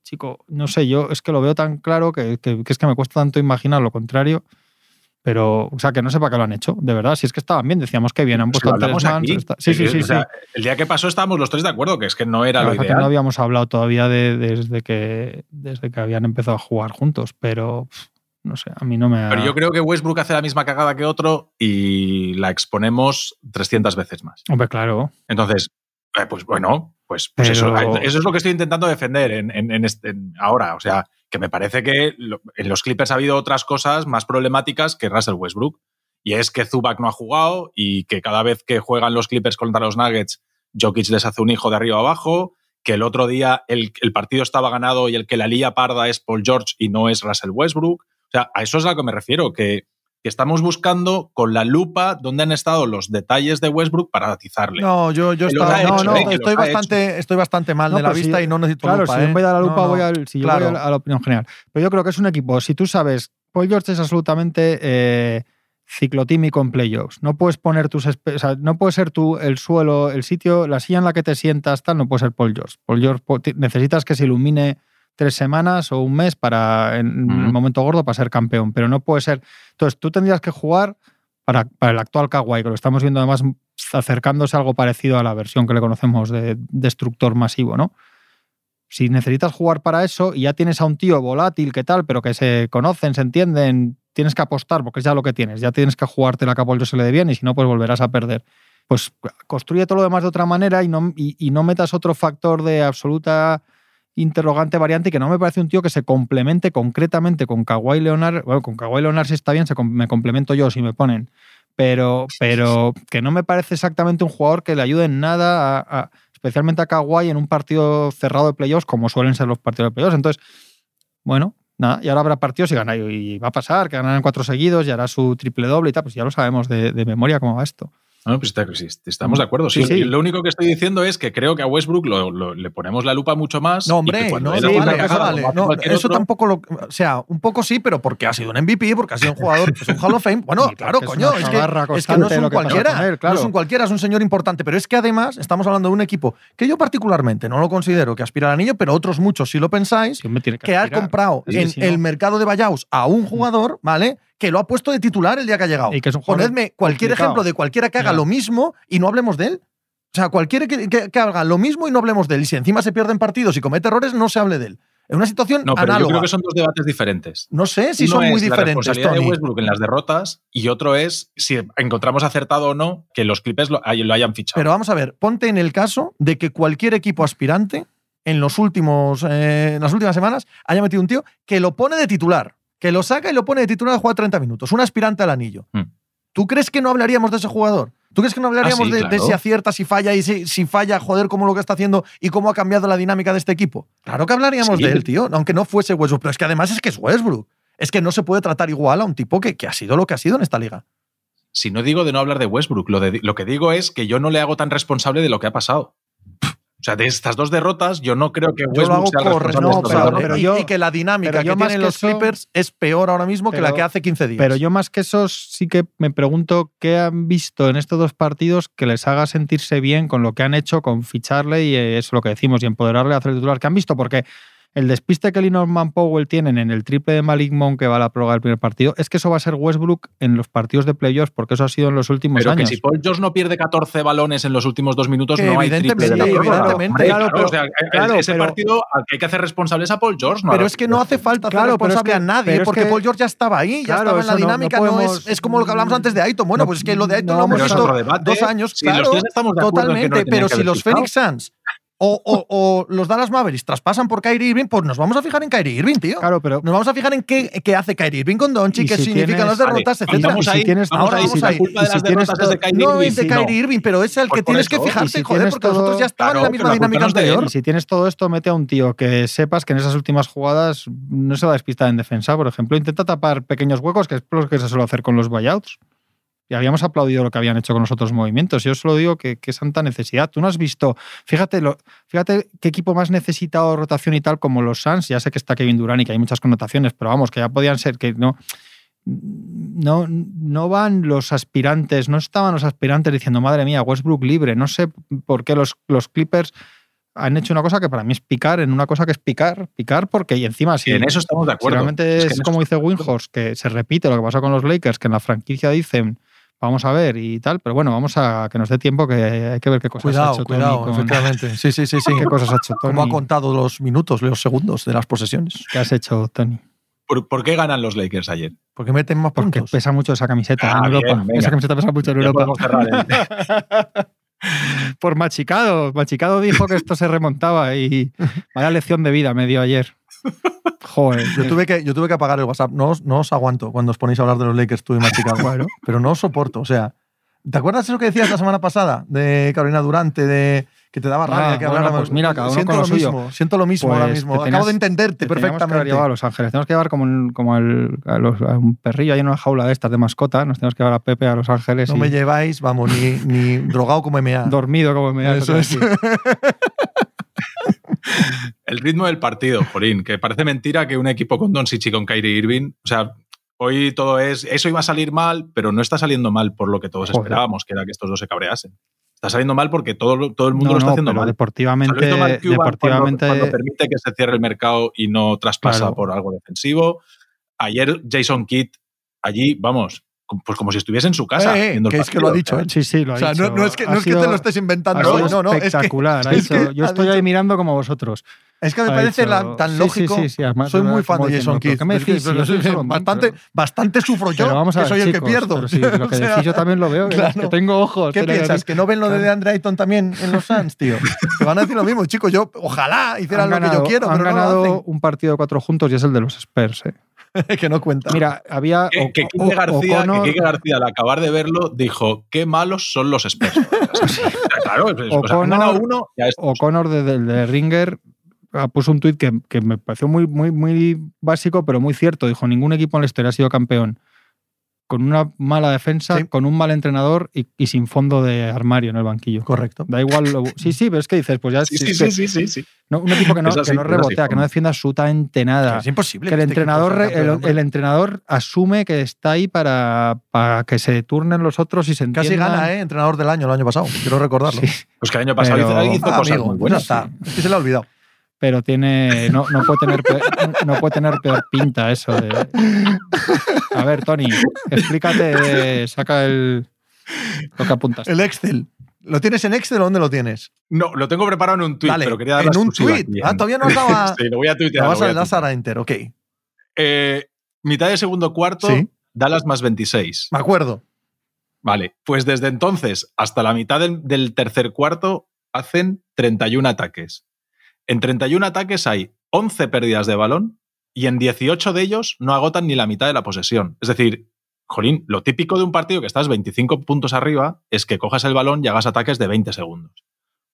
chico, no sé, yo es que lo veo tan claro que, que- que es que me cuesta tanto imaginar lo contrario. Pero, o sea, que no sé para qué lo han hecho, de verdad. Si es que estaban bien, decíamos que bien, han Pues puesto tres mans, está- Sí, sí, sí. o sí. sea, El día que pasó estábamos los tres de acuerdo, que es que no era La lo que ideal. no habíamos hablado todavía de- desde, que, desde que habían empezado a jugar juntos, pero no sé, a mí no me ha... Pero yo creo que Westbrook hace la misma cagada que otro y la exponemos 300 veces más. Hombre, claro. Entonces, eh, pues bueno, pues, pues eso, Pero- eso es lo que estoy intentando defender en, en- en este- en ahora. O sea, que me parece que lo- en los Clippers ha habido otras cosas más problemáticas que Russell Westbrook. Y es que Zubac no ha jugado y que cada vez que juegan los Clippers contra los Nuggets, Jokic les hace un hijo de arriba abajo. Que el otro día el, el partido estaba ganado y el que la lía parda es Paul George y no es Russell Westbrook. O sea, a eso es a lo que me refiero, que, que estamos buscando con la lupa dónde han estado los detalles de Westbrook para atizarle. No, yo, yo estaba- no, hecho, no, eh, estoy bastante, estoy bastante mal No, de la si- vista y no necesito Claro, lupa, si yo ¿eh? en vez de a la lupa no, voy, al, si yo claro. voy a, la, opinión general. Pero yo creo que es un equipo, si tú sabes, Paul George es absolutamente eh, ciclotímico en playoffs. No puedes poner tus... O sea, no puede ser tú el suelo, el sitio, la silla en la que te sientas, tal, no puede ser Paul George. Paul George necesitas que se ilumine tres semanas o un mes para en el momento gordo para ser campeón, pero no puede ser. Entonces, tú tendrías que jugar para, para el actual Kawhi, que lo estamos viendo además acercándose a algo parecido a la versión que le conocemos de destructor masivo, ¿no? Si necesitas jugar para eso y ya tienes a un tío volátil, que tal, pero que se conocen, se entienden, tienes que apostar porque es ya lo que tienes, ya tienes que jugarte la capa se le dé bien y si no, pues volverás a perder. Pues construye todo lo demás de otra manera y no, y, y no metas otro factor de absoluta interrogante variante que no me parece un tío que se complemente concretamente con Kawhi Leonard. Bueno, con Kawhi Leonard si está bien, se me complemento yo si me ponen. Pero, pero que no me parece exactamente un jugador que le ayude en nada, a- a- especialmente a Kawhi en un partido cerrado de playoffs, como suelen ser los partidos de playoffs. Entonces, bueno, nada, y ahora habrá partidos y gana. Y va a pasar, que ganarán cuatro seguidos y hará su triple doble y tal. Pues ya lo sabemos de, de memoria cómo va esto. No, pues está- sí, estamos de acuerdo. Sí, Sí, sí. Lo único que estoy diciendo es que creo que a Westbrook lo- lo- le ponemos la lupa mucho más. No, hombre, no, hace vale, No, eso otro, tampoco lo. O sea, un poco sí, pero porque ha sido un MVP, porque ha sido un jugador, es un Hall of Fame. Bueno, Sí, claro, coño, es que, chavarra es que no es un cualquiera. con él, claro. No es un cualquiera, es un señor importante. Pero es que además estamos hablando de un equipo que yo particularmente no lo considero que aspira al anillo, pero otros muchos sí lo pensáis. Sí, que que ha comprado en si no- el mercado de Bayaus a un jugador, ¿vale? Que lo ha puesto de titular el día que ha llegado. Y que es un jugador Ponedme cualquier complicado. ejemplo de cualquiera que haga lo mismo y no hablemos de él. O sea, cualquiera que, que- que haga lo mismo y no hablemos de él. Y si encima se pierden partidos y comete errores, no se hable de él. En una situación No, pero yo análoga. creo que son dos debates diferentes. No sé si Uno son muy es la diferentes, responsabilidad de Tony. Westbrook en las derrotas y otro es si encontramos acertado o no que los lo, hay- lo hayan fichado. Pero vamos a ver, ponte en el caso de que cualquier equipo aspirante en, los últimos, eh, en las últimas semanas haya metido un tío que lo pone de titular, que lo saca y lo pone de titular a jugar 30 minutos, un aspirante al anillo. Hmm. ¿Tú crees que no hablaríamos de ese jugador? ¿Tú crees que no hablaríamos Ah, sí, de, si acierta, si falla y si, si falla, joder, cómo lo que está haciendo y cómo ha cambiado la dinámica de este equipo? Claro que hablaríamos Sí. de él, tío, aunque no fuese Westbrook. Pero es que además es que es Westbrook. Es que no se puede tratar igual a un tipo que, que ha sido lo que ha sido en esta liga. Si no digo de no hablar de Westbrook, lo, de- lo que digo es que yo no le hago tan responsable de lo que ha pasado. O sea, de estas dos derrotas, yo no creo que Yo lo Westbrook hago sea corre- no, pero, derrotas. pero y, yo- y que la dinámica que tienen que los eso- Clippers es peor ahora mismo que la que hace 15 días. Pero yo más que eso sí que me pregunto qué han visto en estos dos partidos que les haga sentirse bien con lo que han hecho, con ficharle y eh, eso es lo que decimos, y empoderarle a hacer el titular. ¿Qué han visto? Porque el despiste que Norman Powell tienen en el triple de Malik Monk que va a la prórroga del primer partido, es que eso va a ser Westbrook en los partidos de playoffs, porque eso ha sido en los últimos Pero años. que si Paul George no pierde 14 balones en los últimos dos minutos, Que no hay triple de la evidentemente, prórroga. evidentemente. Hombre, Claro, pero- o sea, claro, ese pero- partido al que hay que hacer responsable es a Paul George. no Pero es que no hace falta hacer Claro, pero es responsable que- a nadie, es porque que- Paul George ya estaba ahí, ya Claro, estaba en la eso no- no dinámica. No, podemos- es, es como lo que hablamos antes de Aiton. Bueno, No- pues es que lo de Aiton no lo hemos visto debate. dos años, Si los claro, tres estamos de acuerdo en que no totalmente. pero si los. Phoenix Suns o, o- o los Dallas Mavericks traspasan por Kyrie Irving, pues nos vamos a fijar en Kyrie Irving, tío. Claro, pero Nos vamos a fijar en qué, qué hace Kyrie Irving con Doncic, qué si significan las derrotas. Vamos Y si tienes- ahora vamos ahí. No es de Kyrie Irving, pero es el que tienes que fijarte, joder, porque los todo- otros ya estaban en la misma dinámica anterior. Si tienes todo esto, mete a un tío que sepas que en esas últimas jugadas no se va a despistar en defensa, por ejemplo. Intenta tapar pequeños huecos, que es lo que se suele hacer con los buyouts. Y habíamos aplaudido lo que habían hecho con los otros movimientos. Yo solo digo que, es tanta necesidad. Tú no has visto, fíjate, lo, fíjate qué equipo más necesitado de rotación y tal como los Suns. Ya sé que está Kevin Durant y que hay muchas connotaciones, pero vamos, que ya podían ser que no. No, no van los aspirantes, no estaban los aspirantes diciendo, madre mía, Westbrook libre. No sé por qué los, los Clippers han hecho una cosa que para mí es picar en una cosa que es picar, picar porque y encima si, en eso estamos de si acuerdo. realmente Es que como dice. Winhorst, que se repite lo que pasó con los Lakers, que en la franquicia dicen vamos a ver y tal, pero bueno, vamos a que nos dé tiempo que hay que ver qué cosas ha Cuidado, hecho cuidado, Tony. con- efectivamente. Sí, sí, sí, sí. ¿Qué cosas ha hecho Tony? Cómo ha contado los minutos, los segundos de las posesiones. ¿Qué has hecho, Tony? ¿Por, por qué ganan los Lakers ayer? Porque meten más Porque puntos. pesa mucho esa camiseta Ah, en bien, Europa. venga. esa camiseta pesa mucho en Ya Europa. Por Machicado. Machicado dijo que esto se remontaba y vaya lección de vida me dio ayer. Joder. Yo tuve, que, yo tuve que apagar el WhatsApp. No os, no os aguanto cuando os ponéis a hablar de los Lakers tú y Machicado. Bueno. Pero no os soporto. O sea, ¿te acuerdas eso que decías la semana pasada de Carolina Durante, de que te daba rabia Ah, que bueno, pues mira, cada uno siento con lo lo suyo. mismo, siento lo mismo Pues ahora mismo. tenías- Acabo de entenderte Te teníamos que haber perfectamente. llevado a Los Ángeles. Tenemos que llevar como, un- como el- a, los- a un perrillo ahí en una jaula de estas de mascota. Nos tenemos que llevar a Pepe a Los Ángeles No y me lleváis, vamos, ni, ni drogado como MA. dormido como me Eso es. El ritmo del partido, Jorín, que parece mentira que un equipo con Doncic y con Kyrie Irving, o sea, hoy todo es, eso iba a salir mal, pero no está saliendo mal por lo que todos Joder. esperábamos, que era que estos dos se cabreasen. Está saliendo mal porque todo, todo el mundo No, lo está no, haciendo pero mal. deportivamente, deportivamente cuando, cuando permite que se cierre el mercado y no traspasa Claro. por algo defensivo. Ayer Jason Kidd allí, vamos, pues como si estuviese en su casa. Eh, eh, que es que lo ha dicho él. Sí, sí, lo ha O sea, dicho. no, no es que, no es que sido- te lo estés inventando ha sido hoy, no, no. Es que, espectacular. es que yo estoy ahí mirando como vosotros. Es que me parece la- tan sí, lógico. Sí, sí, sí, además, Soy muy fan de Jason ¿pero Kidd. ¿Qué me Es que decís? pero Si yo soy solo un bastante, sufro yo, Pero vamos a que soy el que pierdo. pero sí, lo que O sea, decís yo también lo veo, que- claro. que tengo ojos. ¿Qué piensas? ¿Que no ven lo de. DeAndre Ayton también en los Suns, tío? Te van a decir lo mismo, chicos. Yo ojalá hicieran Han lo que yo quiero, han pero no ganado lo un partido de cuatro juntos y es el de los Spurs. ¿eh? que no cuenta. Mira, había. Que, O- García, que García, al acabar de verlo, dijo: Qué malos son los Spurs. Claro, pues, o sea, uno, ya es. O'Connor de, de- de Ringer puso un tuit que, que me pareció muy, muy, muy básico, pero muy cierto. Dijo: ningún equipo en la historia ha sido campeón con una mala defensa, Sí. con un mal entrenador y, y sin fondo de armario en el banquillo. Correcto. Da igual. lo- sí, sí, pero es que dices, pues ya Sí, es sí, que- sí, sí, sí, sí. no, un equipo que no, así, que no así, rebotea, que no defienda absolutamente nada. Es imposible. que el este entrenador, el, entrenador asume que está ahí para, para que se turnen los otros y se entiendan. Casi gana, ¿eh? Entrenador del año el año pasado. Quiero recordarlo. Sí, Pues que el año pasado Pero- hizo, hizo Ah, cosas amigo, muy ya está. Es que se le ha olvidado. Pero tiene no, no puede tener peor, no puede tener peor pinta eso de... A ver, Tony, explícate, saca el lo que apuntas. El Excel. ¿Lo tienes en Excel o dónde lo tienes? No, lo tengo preparado en un tweet, pero quería dar en un tweet. aquí Ah, todavía no has dado a- sí, lo voy a tuitear. Lo lo vas voy a a dar tuitear. a Enter, ok. Eh, mitad de segundo cuarto, Sí. Dallas más 26. Me acuerdo. Vale, pues desde entonces hasta la mitad del, del tercer cuarto hacen 31 ataques. En 31 ataques hay 11 pérdidas de balón y en 18 de ellos no agotan ni la mitad de la posesión. Es decir, Jolín, lo típico de un partido que estás 25 puntos arriba es que cojas el balón y hagas ataques de 20 segundos.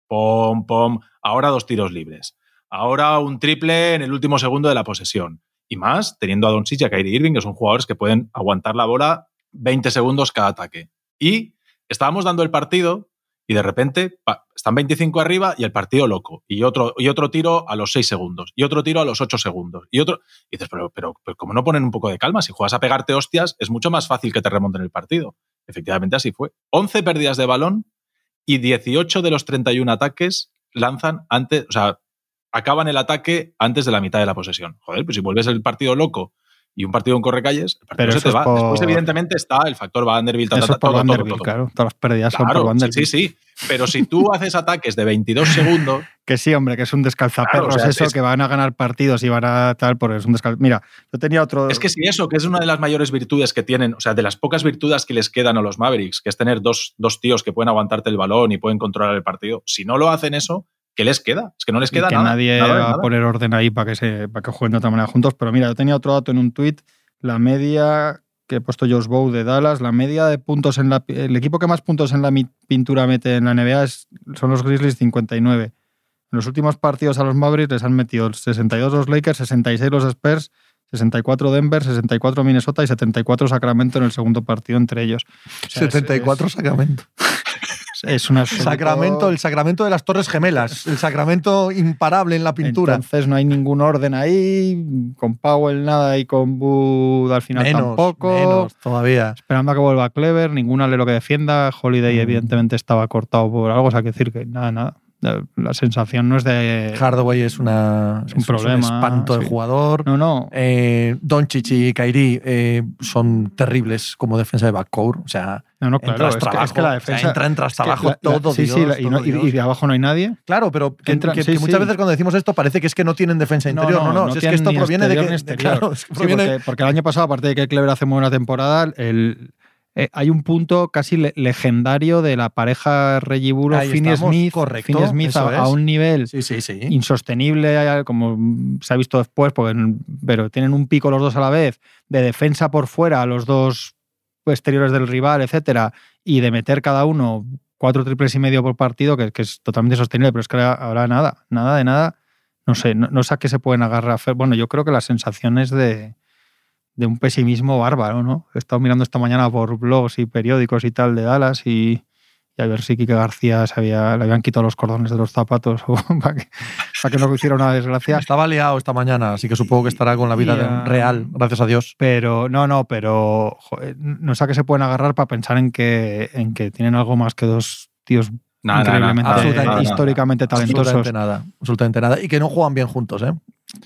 Pom, pom, ahora dos tiros libres. Ahora un triple en el último segundo de la posesión. Y más, teniendo a Doncic y a Kyrie Irving, que son jugadores que pueden aguantar la bola 20 segundos cada ataque. Y estábamos dando el partido y de repente están 25 arriba y el partido loco. Y otro, y otro tiro a los 6 segundos. Y otro tiro a los 8 segundos. Y otro. Y dices, pero, pero, pero como no ponen un poco de calma, si juegas a pegarte hostias, es mucho más fácil que te remonten el partido. Efectivamente, así fue. 11 pérdidas de balón y 18 de los 31 ataques lanzan antes, o sea, acaban el ataque antes de la mitad de la posesión. Joder, pues si vuelves el partido loco y un partido en correcalles, el partido Pero se eso te va. Después, por- evidentemente, está el factor Vanderbilt, ta, ta, Eso ta, es por todo, Vanderbilt, todo. claro. Todas las pérdidas son por Vanderbilt. sí, sí. Pero si tú haces ataques de 22 segundos, Que sí, hombre, que es un descalzaperros Claro, o sea, eso, es- que van a ganar partidos y van a tal, porque es un descalzaperros. Mira, yo tenía otro... es que si eso, que es una de las mayores virtudes que tienen, o sea, de las pocas virtudes que les quedan a los Mavericks, que es tener dos, dos tíos que pueden aguantarte el balón y pueden controlar el partido, si no lo hacen eso, ¿qué les queda? Es que no les y queda que nada. nadie nada va a poner orden ahí para que, se, para que jueguen de otra manera juntos. Pero mira, yo tenía otro dato en un tuit, la media que he puesto Josh Bow de Dallas, la media de puntos en la... El equipo que más puntos en la pintura mete en la NBA es- son los Grizzlies 59. En los últimos partidos a los Mavericks les han metido 62 los Lakers, 66 los Spurs, 64 Denver, 64 Minnesota y 74 Sacramento en el segundo partido entre ellos. O sea, es- 74 Sacramento. Es, es un absoluto- Sacramento, el Sacramento de las Torres Gemelas. El Sacramento imparable en la pintura. Entonces no hay ningún orden ahí, con Powell nada y con Bud al final menos, tampoco. menos todavía. Esperando a que vuelva Clever, ningún alero que defienda. Holiday Mm. evidentemente estaba cortado por algo, o sea, que decir que nada, nada. La sensación no es de... Hardaway es, una, Es un problema, espanto de sí. jugador. No, no. Eh, Doncic y Kairi eh, son terribles como defensa de backcourt. O sea, No, no, claro. entras Es que, abajo, es que la o sea, defensa... entra, entras es que abajo la- la- todo sí, Dios, sí, y, todo no- y- Dios. y de abajo no hay nadie. Claro, pero que, Entra- que- sí, que muchas veces cuando decimos esto parece que es que no tienen defensa No, interior. No, no, no si es que esto proviene de que. de- claro, proviene- porque, porque el año pasado, aparte de que Clever hace muy buena temporada, el, eh, hay un punto casi le- legendario de la pareja Ahí Finney Smith, correcto, Finney Smith a, a un nivel Sí, sí, sí. insostenible, como se ha visto después, porque, pero tienen un pico los dos a la vez, de defensa por fuera, los dos exteriores del rival, etcétera, y de meter cada uno cuatro triples y medio por partido, que, que es totalmente sostenible, pero es que ahora, nada, nada de nada. No sé, no, no sé a qué se pueden agarrar. Bueno, yo creo que la sensación es de, de un pesimismo bárbaro, ¿no? He estado mirando esta mañana por blogs y periódicos y tal de Dallas y, y a ver si Quique García se había, le habían quitado los cordones de los zapatos o para que, para que no hiciera una desgracia. Estaba liado esta mañana, así que supongo que estará con la vida ah, real, gracias a Dios. Pero no, no, pero joder, no sé a qué se pueden agarrar para pensar en que, en que tienen algo más que dos tíos Nada, increíblemente, nada, nada, nada. históricamente talentosos. Absolutamente nada, absolutamente nada. Y que no juegan bien juntos, ¿eh?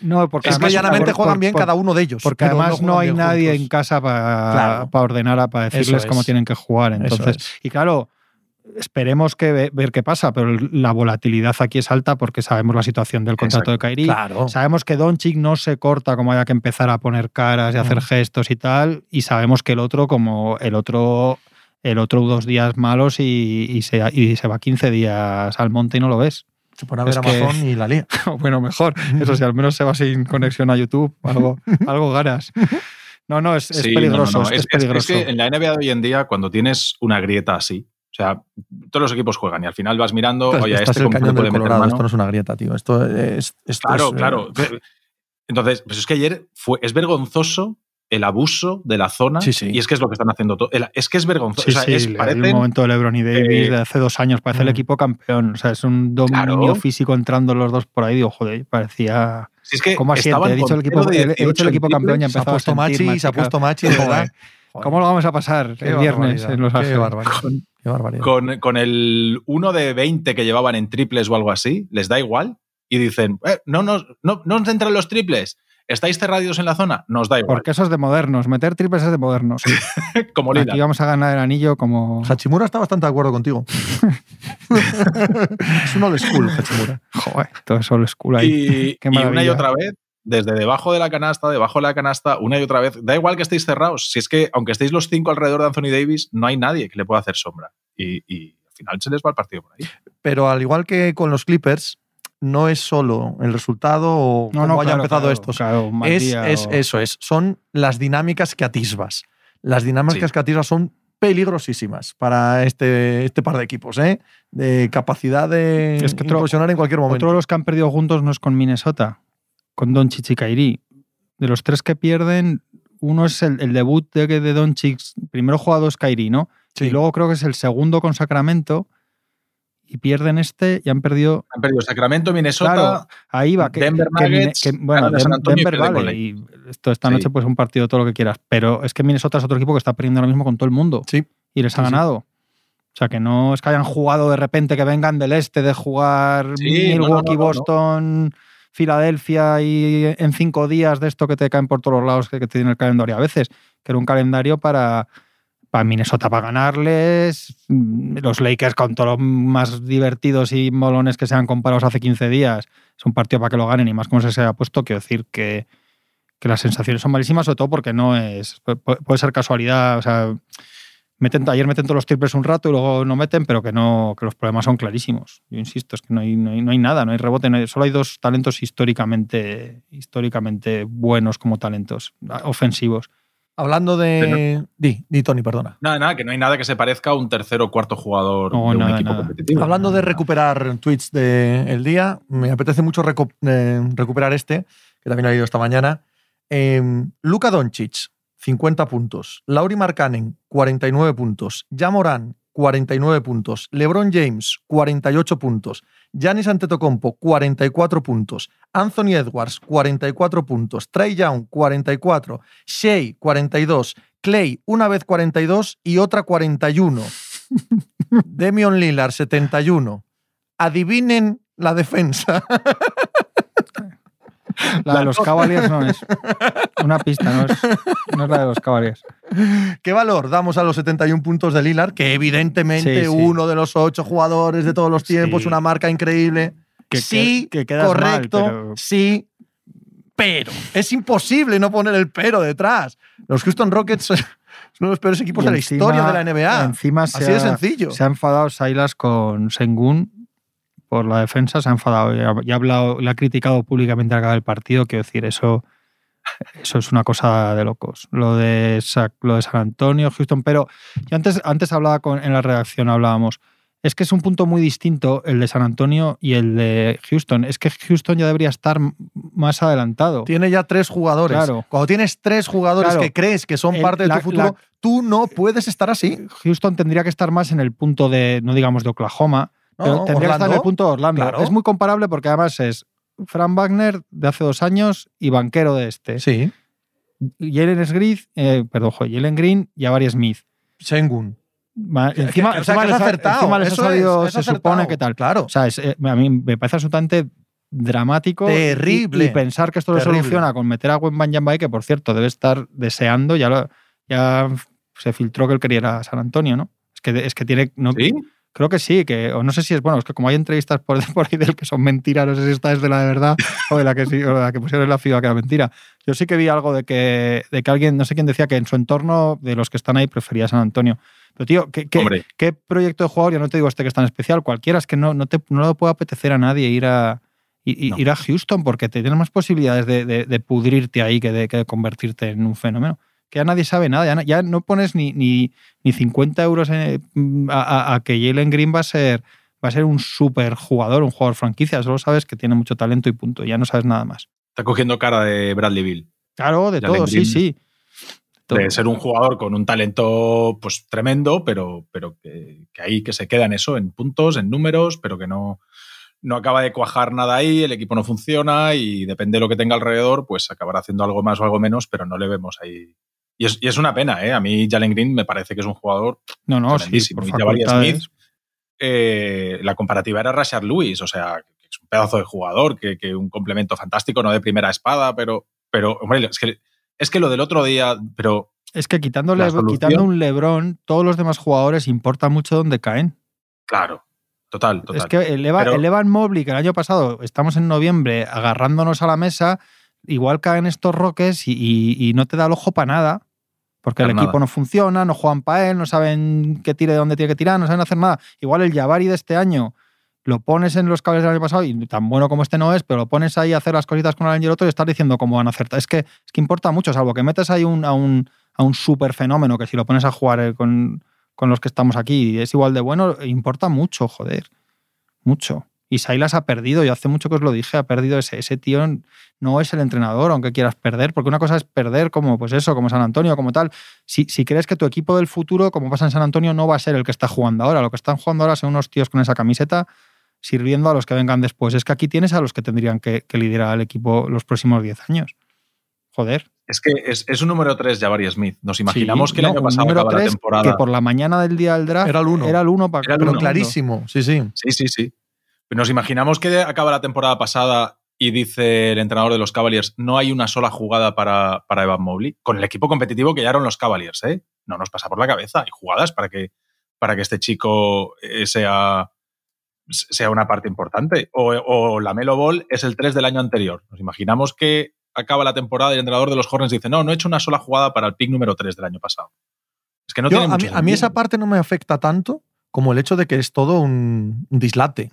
No, porque Es que además- llanamente por- juegan por- bien por- cada uno de ellos. Porque además no, hay nadie juntos. en casa para Claro. ordenar, para decirles cómo tienen que jugar. Entonces, es. y claro, esperemos que ve- ver qué pasa, pero la volatilidad aquí es alta porque sabemos la situación del contrato de Kairi. Claro. Sabemos que Doncic no se corta como haya que empezar a poner caras y hacer Mm. gestos y tal, y sabemos que el otro, como el otro, el otro dos días malos y, y se, y se va 15 días al monte y no lo ves. Se pone a ver Es que- Amazon y la lía. bueno, mejor. Eso sí, al menos se va sin conexión a YouTube, algo, algo ganas. No, no, es, es Sí, peligroso, no, no, no. es, Es, que- es peligroso. que en la NBA de hoy en día, cuando tienes una grieta así, o sea, todos los equipos juegan y al final vas mirando, Esto es- oye, esto este cañón puede del meter Colorado, mano. esto no es una grieta, tío. Esto es. esto Claro, es, eh, claro. Entonces, pues es que ayer fue, es vergonzoso el abuso de la zona Sí, sí. y es que es lo que están haciendo todo. Es que es vergonzoso. Sí, o sea, sí, es, el momento de LeBron y Davis eh, de hace dos años, parece el mm. equipo campeón. O sea, es un dominio Claro. físico entrando los dos por ahí. Digo, joder, parecía. si es que ¿Cómo asiente? estaban He dicho el equipo, he- dicho 18 el equipo campeón y he se ha empezado a puesto sentir machi, se ha puesto machi, de verdad. Joder, ¿Cómo lo vamos a pasar qué el viernes barbaridad, en Los Qué Ángeles? barbaridad. Qué barbaridad. con, con el 1 de 20 que llevaban en triples o algo así, les da igual y dicen, "Eh, no, no, no nos entran los triples, estáis cerrados en la zona, nos da igual. Porque eso es de modernos. Meter triples es de modernos. Como Lila. Aquí vamos a ganar el anillo como. Hachimura está bastante de acuerdo contigo. es un old school, Hachimura. Joder, todo eso old school ahí. Y, Qué y una y otra vez, desde debajo de la canasta, debajo de la canasta, una y otra vez, da igual que estéis cerrados. Si es que, aunque estéis los cinco alrededor de Anthony Davis, no hay nadie que le pueda hacer sombra. Y, y al final se les va el partido por ahí. Pero al igual que con los Clippers, no es solo el resultado o No, cómo no, haya claro, empezado claro, claro, mal es, día es- o- Eso es. Son las dinámicas que atisbas. Las dinámicas Sí. que atisbas son peligrosísimas para este, este par de equipos, ¿eh? De capacidad de Es que otro- en cualquier momento. Otro de los que han perdido juntos no es con Minnesota, con Doncic y Kairi. De los tres que pierden, uno es el, el debut de, de Doncic. Primero juega dos Kairi, ¿no? Sí. Y luego creo que es el segundo con Sacramento. Y pierden este y han perdido. Han perdido Sacramento, Minnesota. Claro, ahí va. Que, Denver que Nuggets, que- bueno, de San Antonio Denver vale. Y esto esta Sí. noche, pues un partido, todo lo que quieras. Pero es que Minnesota es otro equipo que está perdiendo ahora mismo con todo el mundo. Sí. Y les ha Sí, sí. ganado. O sea, que no es que hayan jugado de repente, que vengan del este de jugar Milwaukee, no, no, no. Boston, Filadelfia y en cinco días de esto que te caen por todos los lados que, que te tiene el calendario a veces, que era un calendario para, para Minnesota para ganarles, mm, los Lakers con todos los más divertidos y molones que se han comparado hace 15 días, es un partido para que lo ganen y más como se ha puesto, quiero decir que, que las sensaciones son malísimas, sobre todo porque no es, pu- puede ser casualidad, o sea, meten, ayer meten todos los triples un rato y luego no meten, pero que no que los problemas son clarísimos. Yo insisto, es que no hay, no hay, nada, no hay rebote, solo hay dos talentos históricamente, históricamente buenos como talentos ah, ofensivos. Hablando de. Di, di, Tony, perdona. Nada, nada, que no hay nada que se parezca a un tercer o cuarto jugador No, de un nada, equipo nada. competitivo. Hablando de recuperar tweets del día, me apetece mucho recu- eh, recuperar este, que también ha leído esta mañana. Eh, Luka Doncic, 50 puntos. Lauri Markkanen, 49 puntos. Jamoran, 49 puntos. LeBron James, 48 puntos. Giannis Antetokounmpo, 44 puntos. Anthony Edwards, 44 puntos. Trey Young, 44. Shea, 42. Clay, una vez 42 y otra 41. Demion Lillard, 71. Adivinen la defensa. La de los Cavaliers no es. Una pista, no es, no es la de los Cavaliers. ¿Qué valor damos a los 71 puntos de Lillard? Que evidentemente Sí, sí. uno de los ocho jugadores de todos los tiempos, Sí. una marca increíble. Que- sí, que- que quedas mal, correcto, pero- sí, pero. Es imposible no poner el pero detrás. Los Houston Rockets son uno de los peores equipos de la historia de la NBA. Encima se Así de sencillo. Se ha enfadado Silas con Sengun por la defensa, se ha enfadado y ha, y ha hablado, le ha criticado públicamente al acabar el partido. Quiero decir, eso, eso es una cosa de locos. Lo de, lo de San Antonio, Houston, pero yo antes, antes hablaba con, en la redacción, hablábamos. Es que es un punto muy distinto el de San Antonio y el de Houston. Es que Houston ya debería estar más adelantado. Tiene ya tres jugadores. Claro. Cuando tienes tres jugadores Claro. que crees que son El- parte de la- tu futuro, la- tú no puedes estar así. Houston tendría que estar más en el punto de, no digamos de Oklahoma, No, pero tendría que estar en el punto de Orlando. claro. Es muy comparable porque además es Frank Wagner de hace dos años y banquero de este. Sí. Jalen Green, eh, perdón, Jalen Green y Avari Smith. Sengun. Encima, o sea, encima les acertado. encima les ha Eso salido, es, se supone que tal. Claro. O sea, es, eh, a mí me parece absolutamente dramático. Terrible. Y, pensar que esto lo soluciona con meter a Wembanyama, que por cierto debe estar deseando, ya, lo- ya se filtró que él quería ir a San Antonio, ¿no? Es que, es que tiene. No, ¿Sí? Creo que sí, que, o no sé si es bueno, es que como hay entrevistas por, por ahí del que son mentiras, no sé si esta es de la de verdad o de la que, sí, o de la que pusieron la FIBA que era mentira. Yo sí que vi algo de que, de que alguien, no sé quién decía que en su entorno de los que están ahí prefería San Antonio. Pero tío, ¿qué, qué, qué proyecto de jugador? Ya no te digo este que es tan especial, cualquiera, es que no, no, te, no le puede apetecer a nadie ir a, No. ir a Houston porque te tienes más posibilidades de, de- de pudrirte ahí que de, que de convertirte en un fenómeno. Que ya nadie sabe nada, ya, no pones ni, ni, ni 50 euros en- a, que Jalen Green va a ser va a ser un super jugador, un jugador franquicia, solo sabes que tiene mucho talento y punto, ya no sabes nada más. está cogiendo cara de Bradley Bill. Claro, de Jalen todo, sí, sí. Todo. De ser un jugador con un talento pues tremendo, pero, pero que, que ahí que se queda en eso, en puntos, en números, pero que no, no acaba de cuajar nada ahí, el equipo no funciona y depende de lo que tenga alrededor, pues acabará haciendo algo más o algo menos, pero no le vemos ahí. Y es, y es una pena, ¿eh? A mí Jalen Green me parece que es un jugador No, no, sí, por Y. Smith, eh, la comparativa era Rashard Lewis, o sea, que es un pedazo de jugador, que, que un complemento fantástico, no de primera espada, pero, pero hombre, es que, es que lo del otro día, pero Es que quitándole, quitando un Lebron, todos los demás jugadores importa mucho dónde caen. claro, total, total. Es que el, Eva- Pero- el Evan Mobley, que el año pasado estamos en noviembre agarrándonos a la mesa, igual caen estos roques y, y- y no te da el ojo para nada. Porque el equipo no funciona, no juegan para él, no saben qué tire de dónde tiene que tirar, no saben hacer nada. Igual el Jabari de este año lo pones en los cables del año pasado y tan bueno como este no es, pero lo pones ahí a hacer las cositas con el y el otro y estás diciendo cómo van a acertar. Es que, es que importa mucho, salvo que metes ahí un, a un, a un super fenómeno que si lo pones a jugar eh, con, con los que estamos aquí es igual de bueno, importa mucho, joder. Mucho. Y Silas ha perdido, yo hace mucho que os lo dije, ha perdido ese, ese tío, no es el entrenador, aunque quieras perder, porque una cosa es perder como, pues eso, como San Antonio, como tal. Si, si crees que tu equipo del futuro, como pasa en San Antonio, no va a ser el que está jugando ahora, lo que están jugando ahora son unos tíos con esa camiseta sirviendo a los que vengan después. Es que aquí tienes a los que tendrían que, que liderar al equipo los próximos 10 años. Joder. Es que es, es un número 3 Jabari Smith. Nos imaginamos Sí, que el no, año pasado número acaba la tres temporada. que por la mañana del día del draft Era el uno. Era el uno para Era el uno. clarísimo, sí, sí. Sí, sí, sí. Nos imaginamos que acaba la temporada pasada y dice el entrenador de los Cavaliers, no hay una sola jugada para, para Evan Mobley, con el equipo competitivo que ya eran los Cavaliers, ¿eh? No nos pasa por la cabeza, hay jugadas para que, para que este chico eh, sea, sea una parte importante. O, o la Melo Ball es el 3 del año anterior. Nos imaginamos que acaba la temporada y el entrenador de los Hornets dice, no, no he hecho una sola jugada para el pick número 3 del año pasado. Es que no Yo, tiene a, mí, a mí esa parte no me afecta tanto como el hecho de que es todo un, un dislate,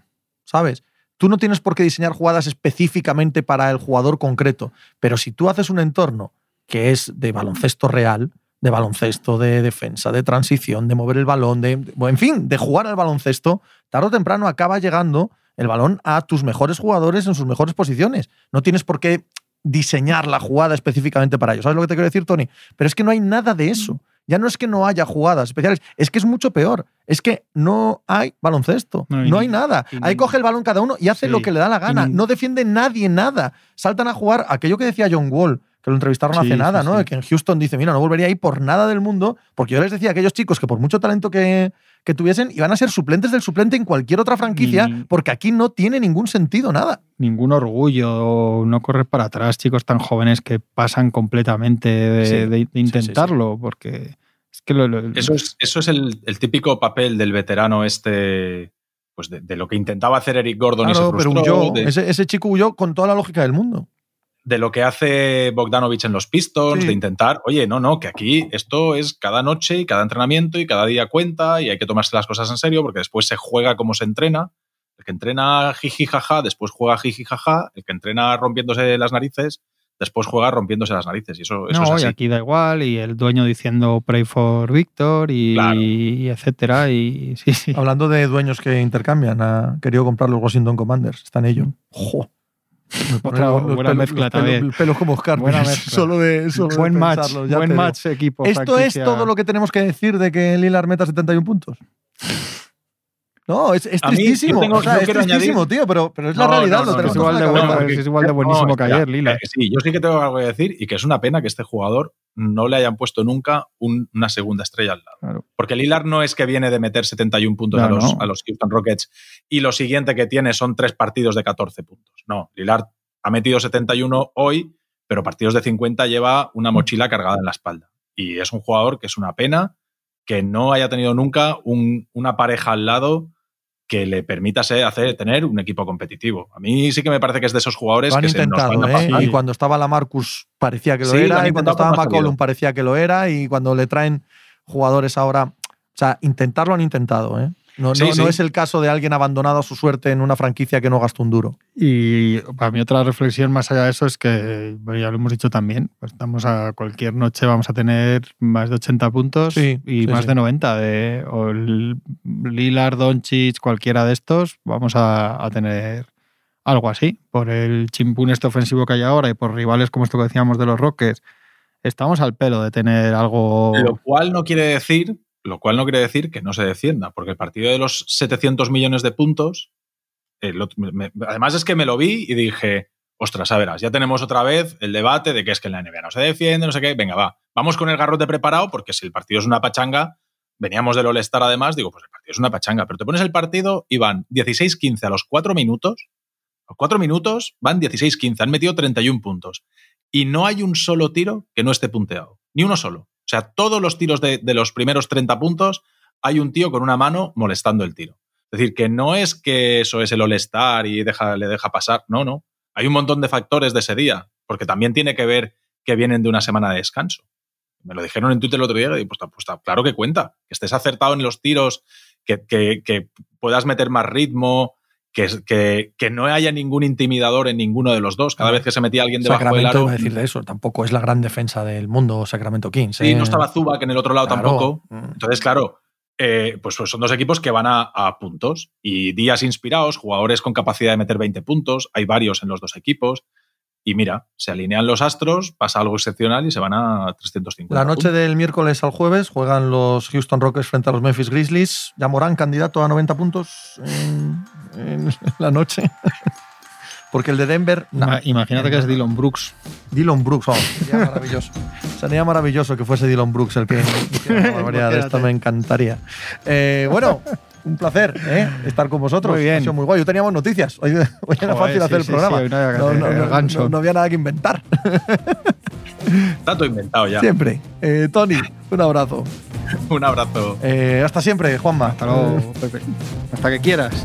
¿sabes? Tú no tienes por qué diseñar jugadas específicamente para el jugador concreto, pero si tú haces un entorno que es de baloncesto real, de baloncesto, de defensa, de transición, de mover el balón, de, en fin, de jugar al baloncesto, tarde o temprano acaba llegando el balón a tus mejores jugadores en sus mejores posiciones. No tienes por qué diseñar la jugada específicamente para ellos. ¿Sabes lo que te quiero decir, Tony? Pero es que no hay nada de eso. Ya no es que no haya jugadas especiales, es que es mucho peor. Es que no hay baloncesto, No no hay nada. Ahí coge el balón cada uno y hace Sí, lo que le da la gana. No defiende nadie nada. Saltan a jugar aquello que decía John Wall, que lo entrevistaron Sí, hace nada, sí, ¿no? Que en Houston dice, mira, no volvería ahí por nada del mundo, porque yo les decía a aquellos chicos que por mucho talento que, que tuviesen, iban a ser suplentes del suplente en cualquier otra franquicia, Ni- porque aquí no tiene ningún sentido nada. Ningún orgullo, no correr para atrás, chicos tan jóvenes que pasan completamente de, Sí, de- de sí, sí. intentarlo, porque es que lo, lo- Eso es, eso es el, el típico papel del veterano este, pues de, de lo que intentaba hacer Eric Gordon y se pero frustró, huyó, de, ese, ese chico huyó con toda la lógica del mundo. de lo que hace Bogdanovich en los Pistons, Sí. de intentar, oye, no, no, que aquí esto es cada noche y cada entrenamiento y cada día cuenta y hay que tomarse las cosas en serio porque después se juega como se entrena. El que entrena jiji jaja, después juega jiji jaja. El que entrena rompiéndose las narices, después juega rompiéndose las narices. Y eso, eso no, es y así. aquí da igual, y el dueño diciendo pray for Victor y, Claro. y etcétera, y sí, sí. Hablando de dueños que intercambian, ha querido comprar los Washington Commanders. Está en ello. Jo. Otra buena pelos- mezcla pelos- también. los pelos como Oscar. Buena mezcla. Solo de, solo de buen match, pensarlo, ya buen digo. match equipo. ¿Esto franquicia. es todo lo que tenemos que decir de que Lillard meta 71 puntos? No, es, es mí, tristísimo. tengo- o sea, yo es tristísimo, añadir- tío, pero, pero es No, la realidad. no, lo no, es igual de la bueno, cabeza. es igual de buenísimo No, que ayer, eh, sí, yo sí que tengo algo que decir y que es una pena que este jugador no le hayan puesto nunca un- una segunda estrella al lado. Claro. Porque Lillard no es que viene de meter 71 puntos Claro, a, los, no. a los Houston Rockets y lo siguiente que tiene son tres partidos de 14 puntos. No, Lillard ha metido 71 hoy, pero partidos de 50 lleva una mochila cargada en la espalda. Y es un jugador que es una pena que no haya tenido nunca un- una pareja al lado que le permita hacer, tener un equipo competitivo. A mí sí que me parece que es de esos jugadores Lo han que se nos intentado, van a ¿eh? Y cuando estaba la Marcus parecía que lo Sí, era, y cuando estaba McCollum parecía que lo era, y cuando le traen jugadores ahora. O sea, intentarlo han intentado, ¿eh? No, Sí, no, sí. no es el caso de alguien abandonado a su suerte en una franquicia que no gastó un duro. Y para mí otra reflexión más allá de eso es que, ya lo hemos dicho también, pues estamos a cualquier noche vamos a tener más de 80 puntos Sí, y sí, más sí. de 90 de o Lillard, Doncic, cualquiera de estos, vamos a, a tener algo así. Por el chimpún este ofensivo que hay ahora y por rivales como esto que decíamos de los Rockets, estamos al pelo de tener algo... Lo cual no quiere decir, lo cual no quiere decir que no se defienda, porque el partido de los 700 millones de puntos, además es que me lo vi y dije, ostras, a verás, ya tenemos otra vez el debate de que es que en la NBA no se defiende, no sé qué, venga, va, vamos con el garrote preparado, porque si el partido es una pachanga, veníamos del All-Star además, digo, pues el partido es una pachanga, pero te pones el partido y van 16-15 a los 4 minutos, a los 4 minutos van 16-15, han metido 31 puntos y no hay un solo tiro que no esté punteado. Ni uno solo. Sea, todos los tiros de, los primeros 30 puntos hay un tío con una mano molestando el tiro. Es decir, que no es que eso es el all-star y le deja pasar. No, no. Hay un montón de factores de ese día, porque también tiene que ver que vienen de una semana de descanso. Me lo dijeron en Twitter el otro día y pues, pues, claro que cuenta. Que estés acertado en los tiros, que, que, que puedas meter más ritmo, que, que, que, no haya ningún intimidador en ninguno de los dos. Cada vez que se metía alguien debajo Sacramento del aro. a decir de eso. Tampoco es la gran defensa del mundo Sacramento Kings. Sí, ¿eh? no estaba Zubac en el otro lado Claro. tampoco. Mm. Entonces, claro, eh, pues son dos equipos que van a, a, puntos y días inspirados, jugadores con capacidad de meter 20 puntos. Hay varios en los dos equipos. Y mira, se alinean los astros, pasa algo excepcional y se van a 350. La noche puntos. del miércoles al jueves juegan los Houston Rockets frente a los Memphis Grizzlies. Ya Morán, candidato a 90 puntos en, en la noche. Porque el de Denver. Ima- Imagínate que es Dylan Brooks. Dylan Brooks, oh, sería maravilloso. Sería maravilloso que fuese Dylan Brooks el que una barbaridad de esto, me encantaría. Eh, bueno, un placer ¿eh? estar con vosotros. Muy bien. Ha sido muy guay. Yo teníamos noticias. Hoy, hoy era Joder, fácil sí, hacer el sí, programa. sí, hoy no había que no, hacer no, el no, gancho. no- no había nada que inventar. Está todo inventado ya. siempre. Eh, Tony, un abrazo. Un abrazo. Eh, hasta siempre, Juanma. Hasta luego, Pepe. Hasta que quieras.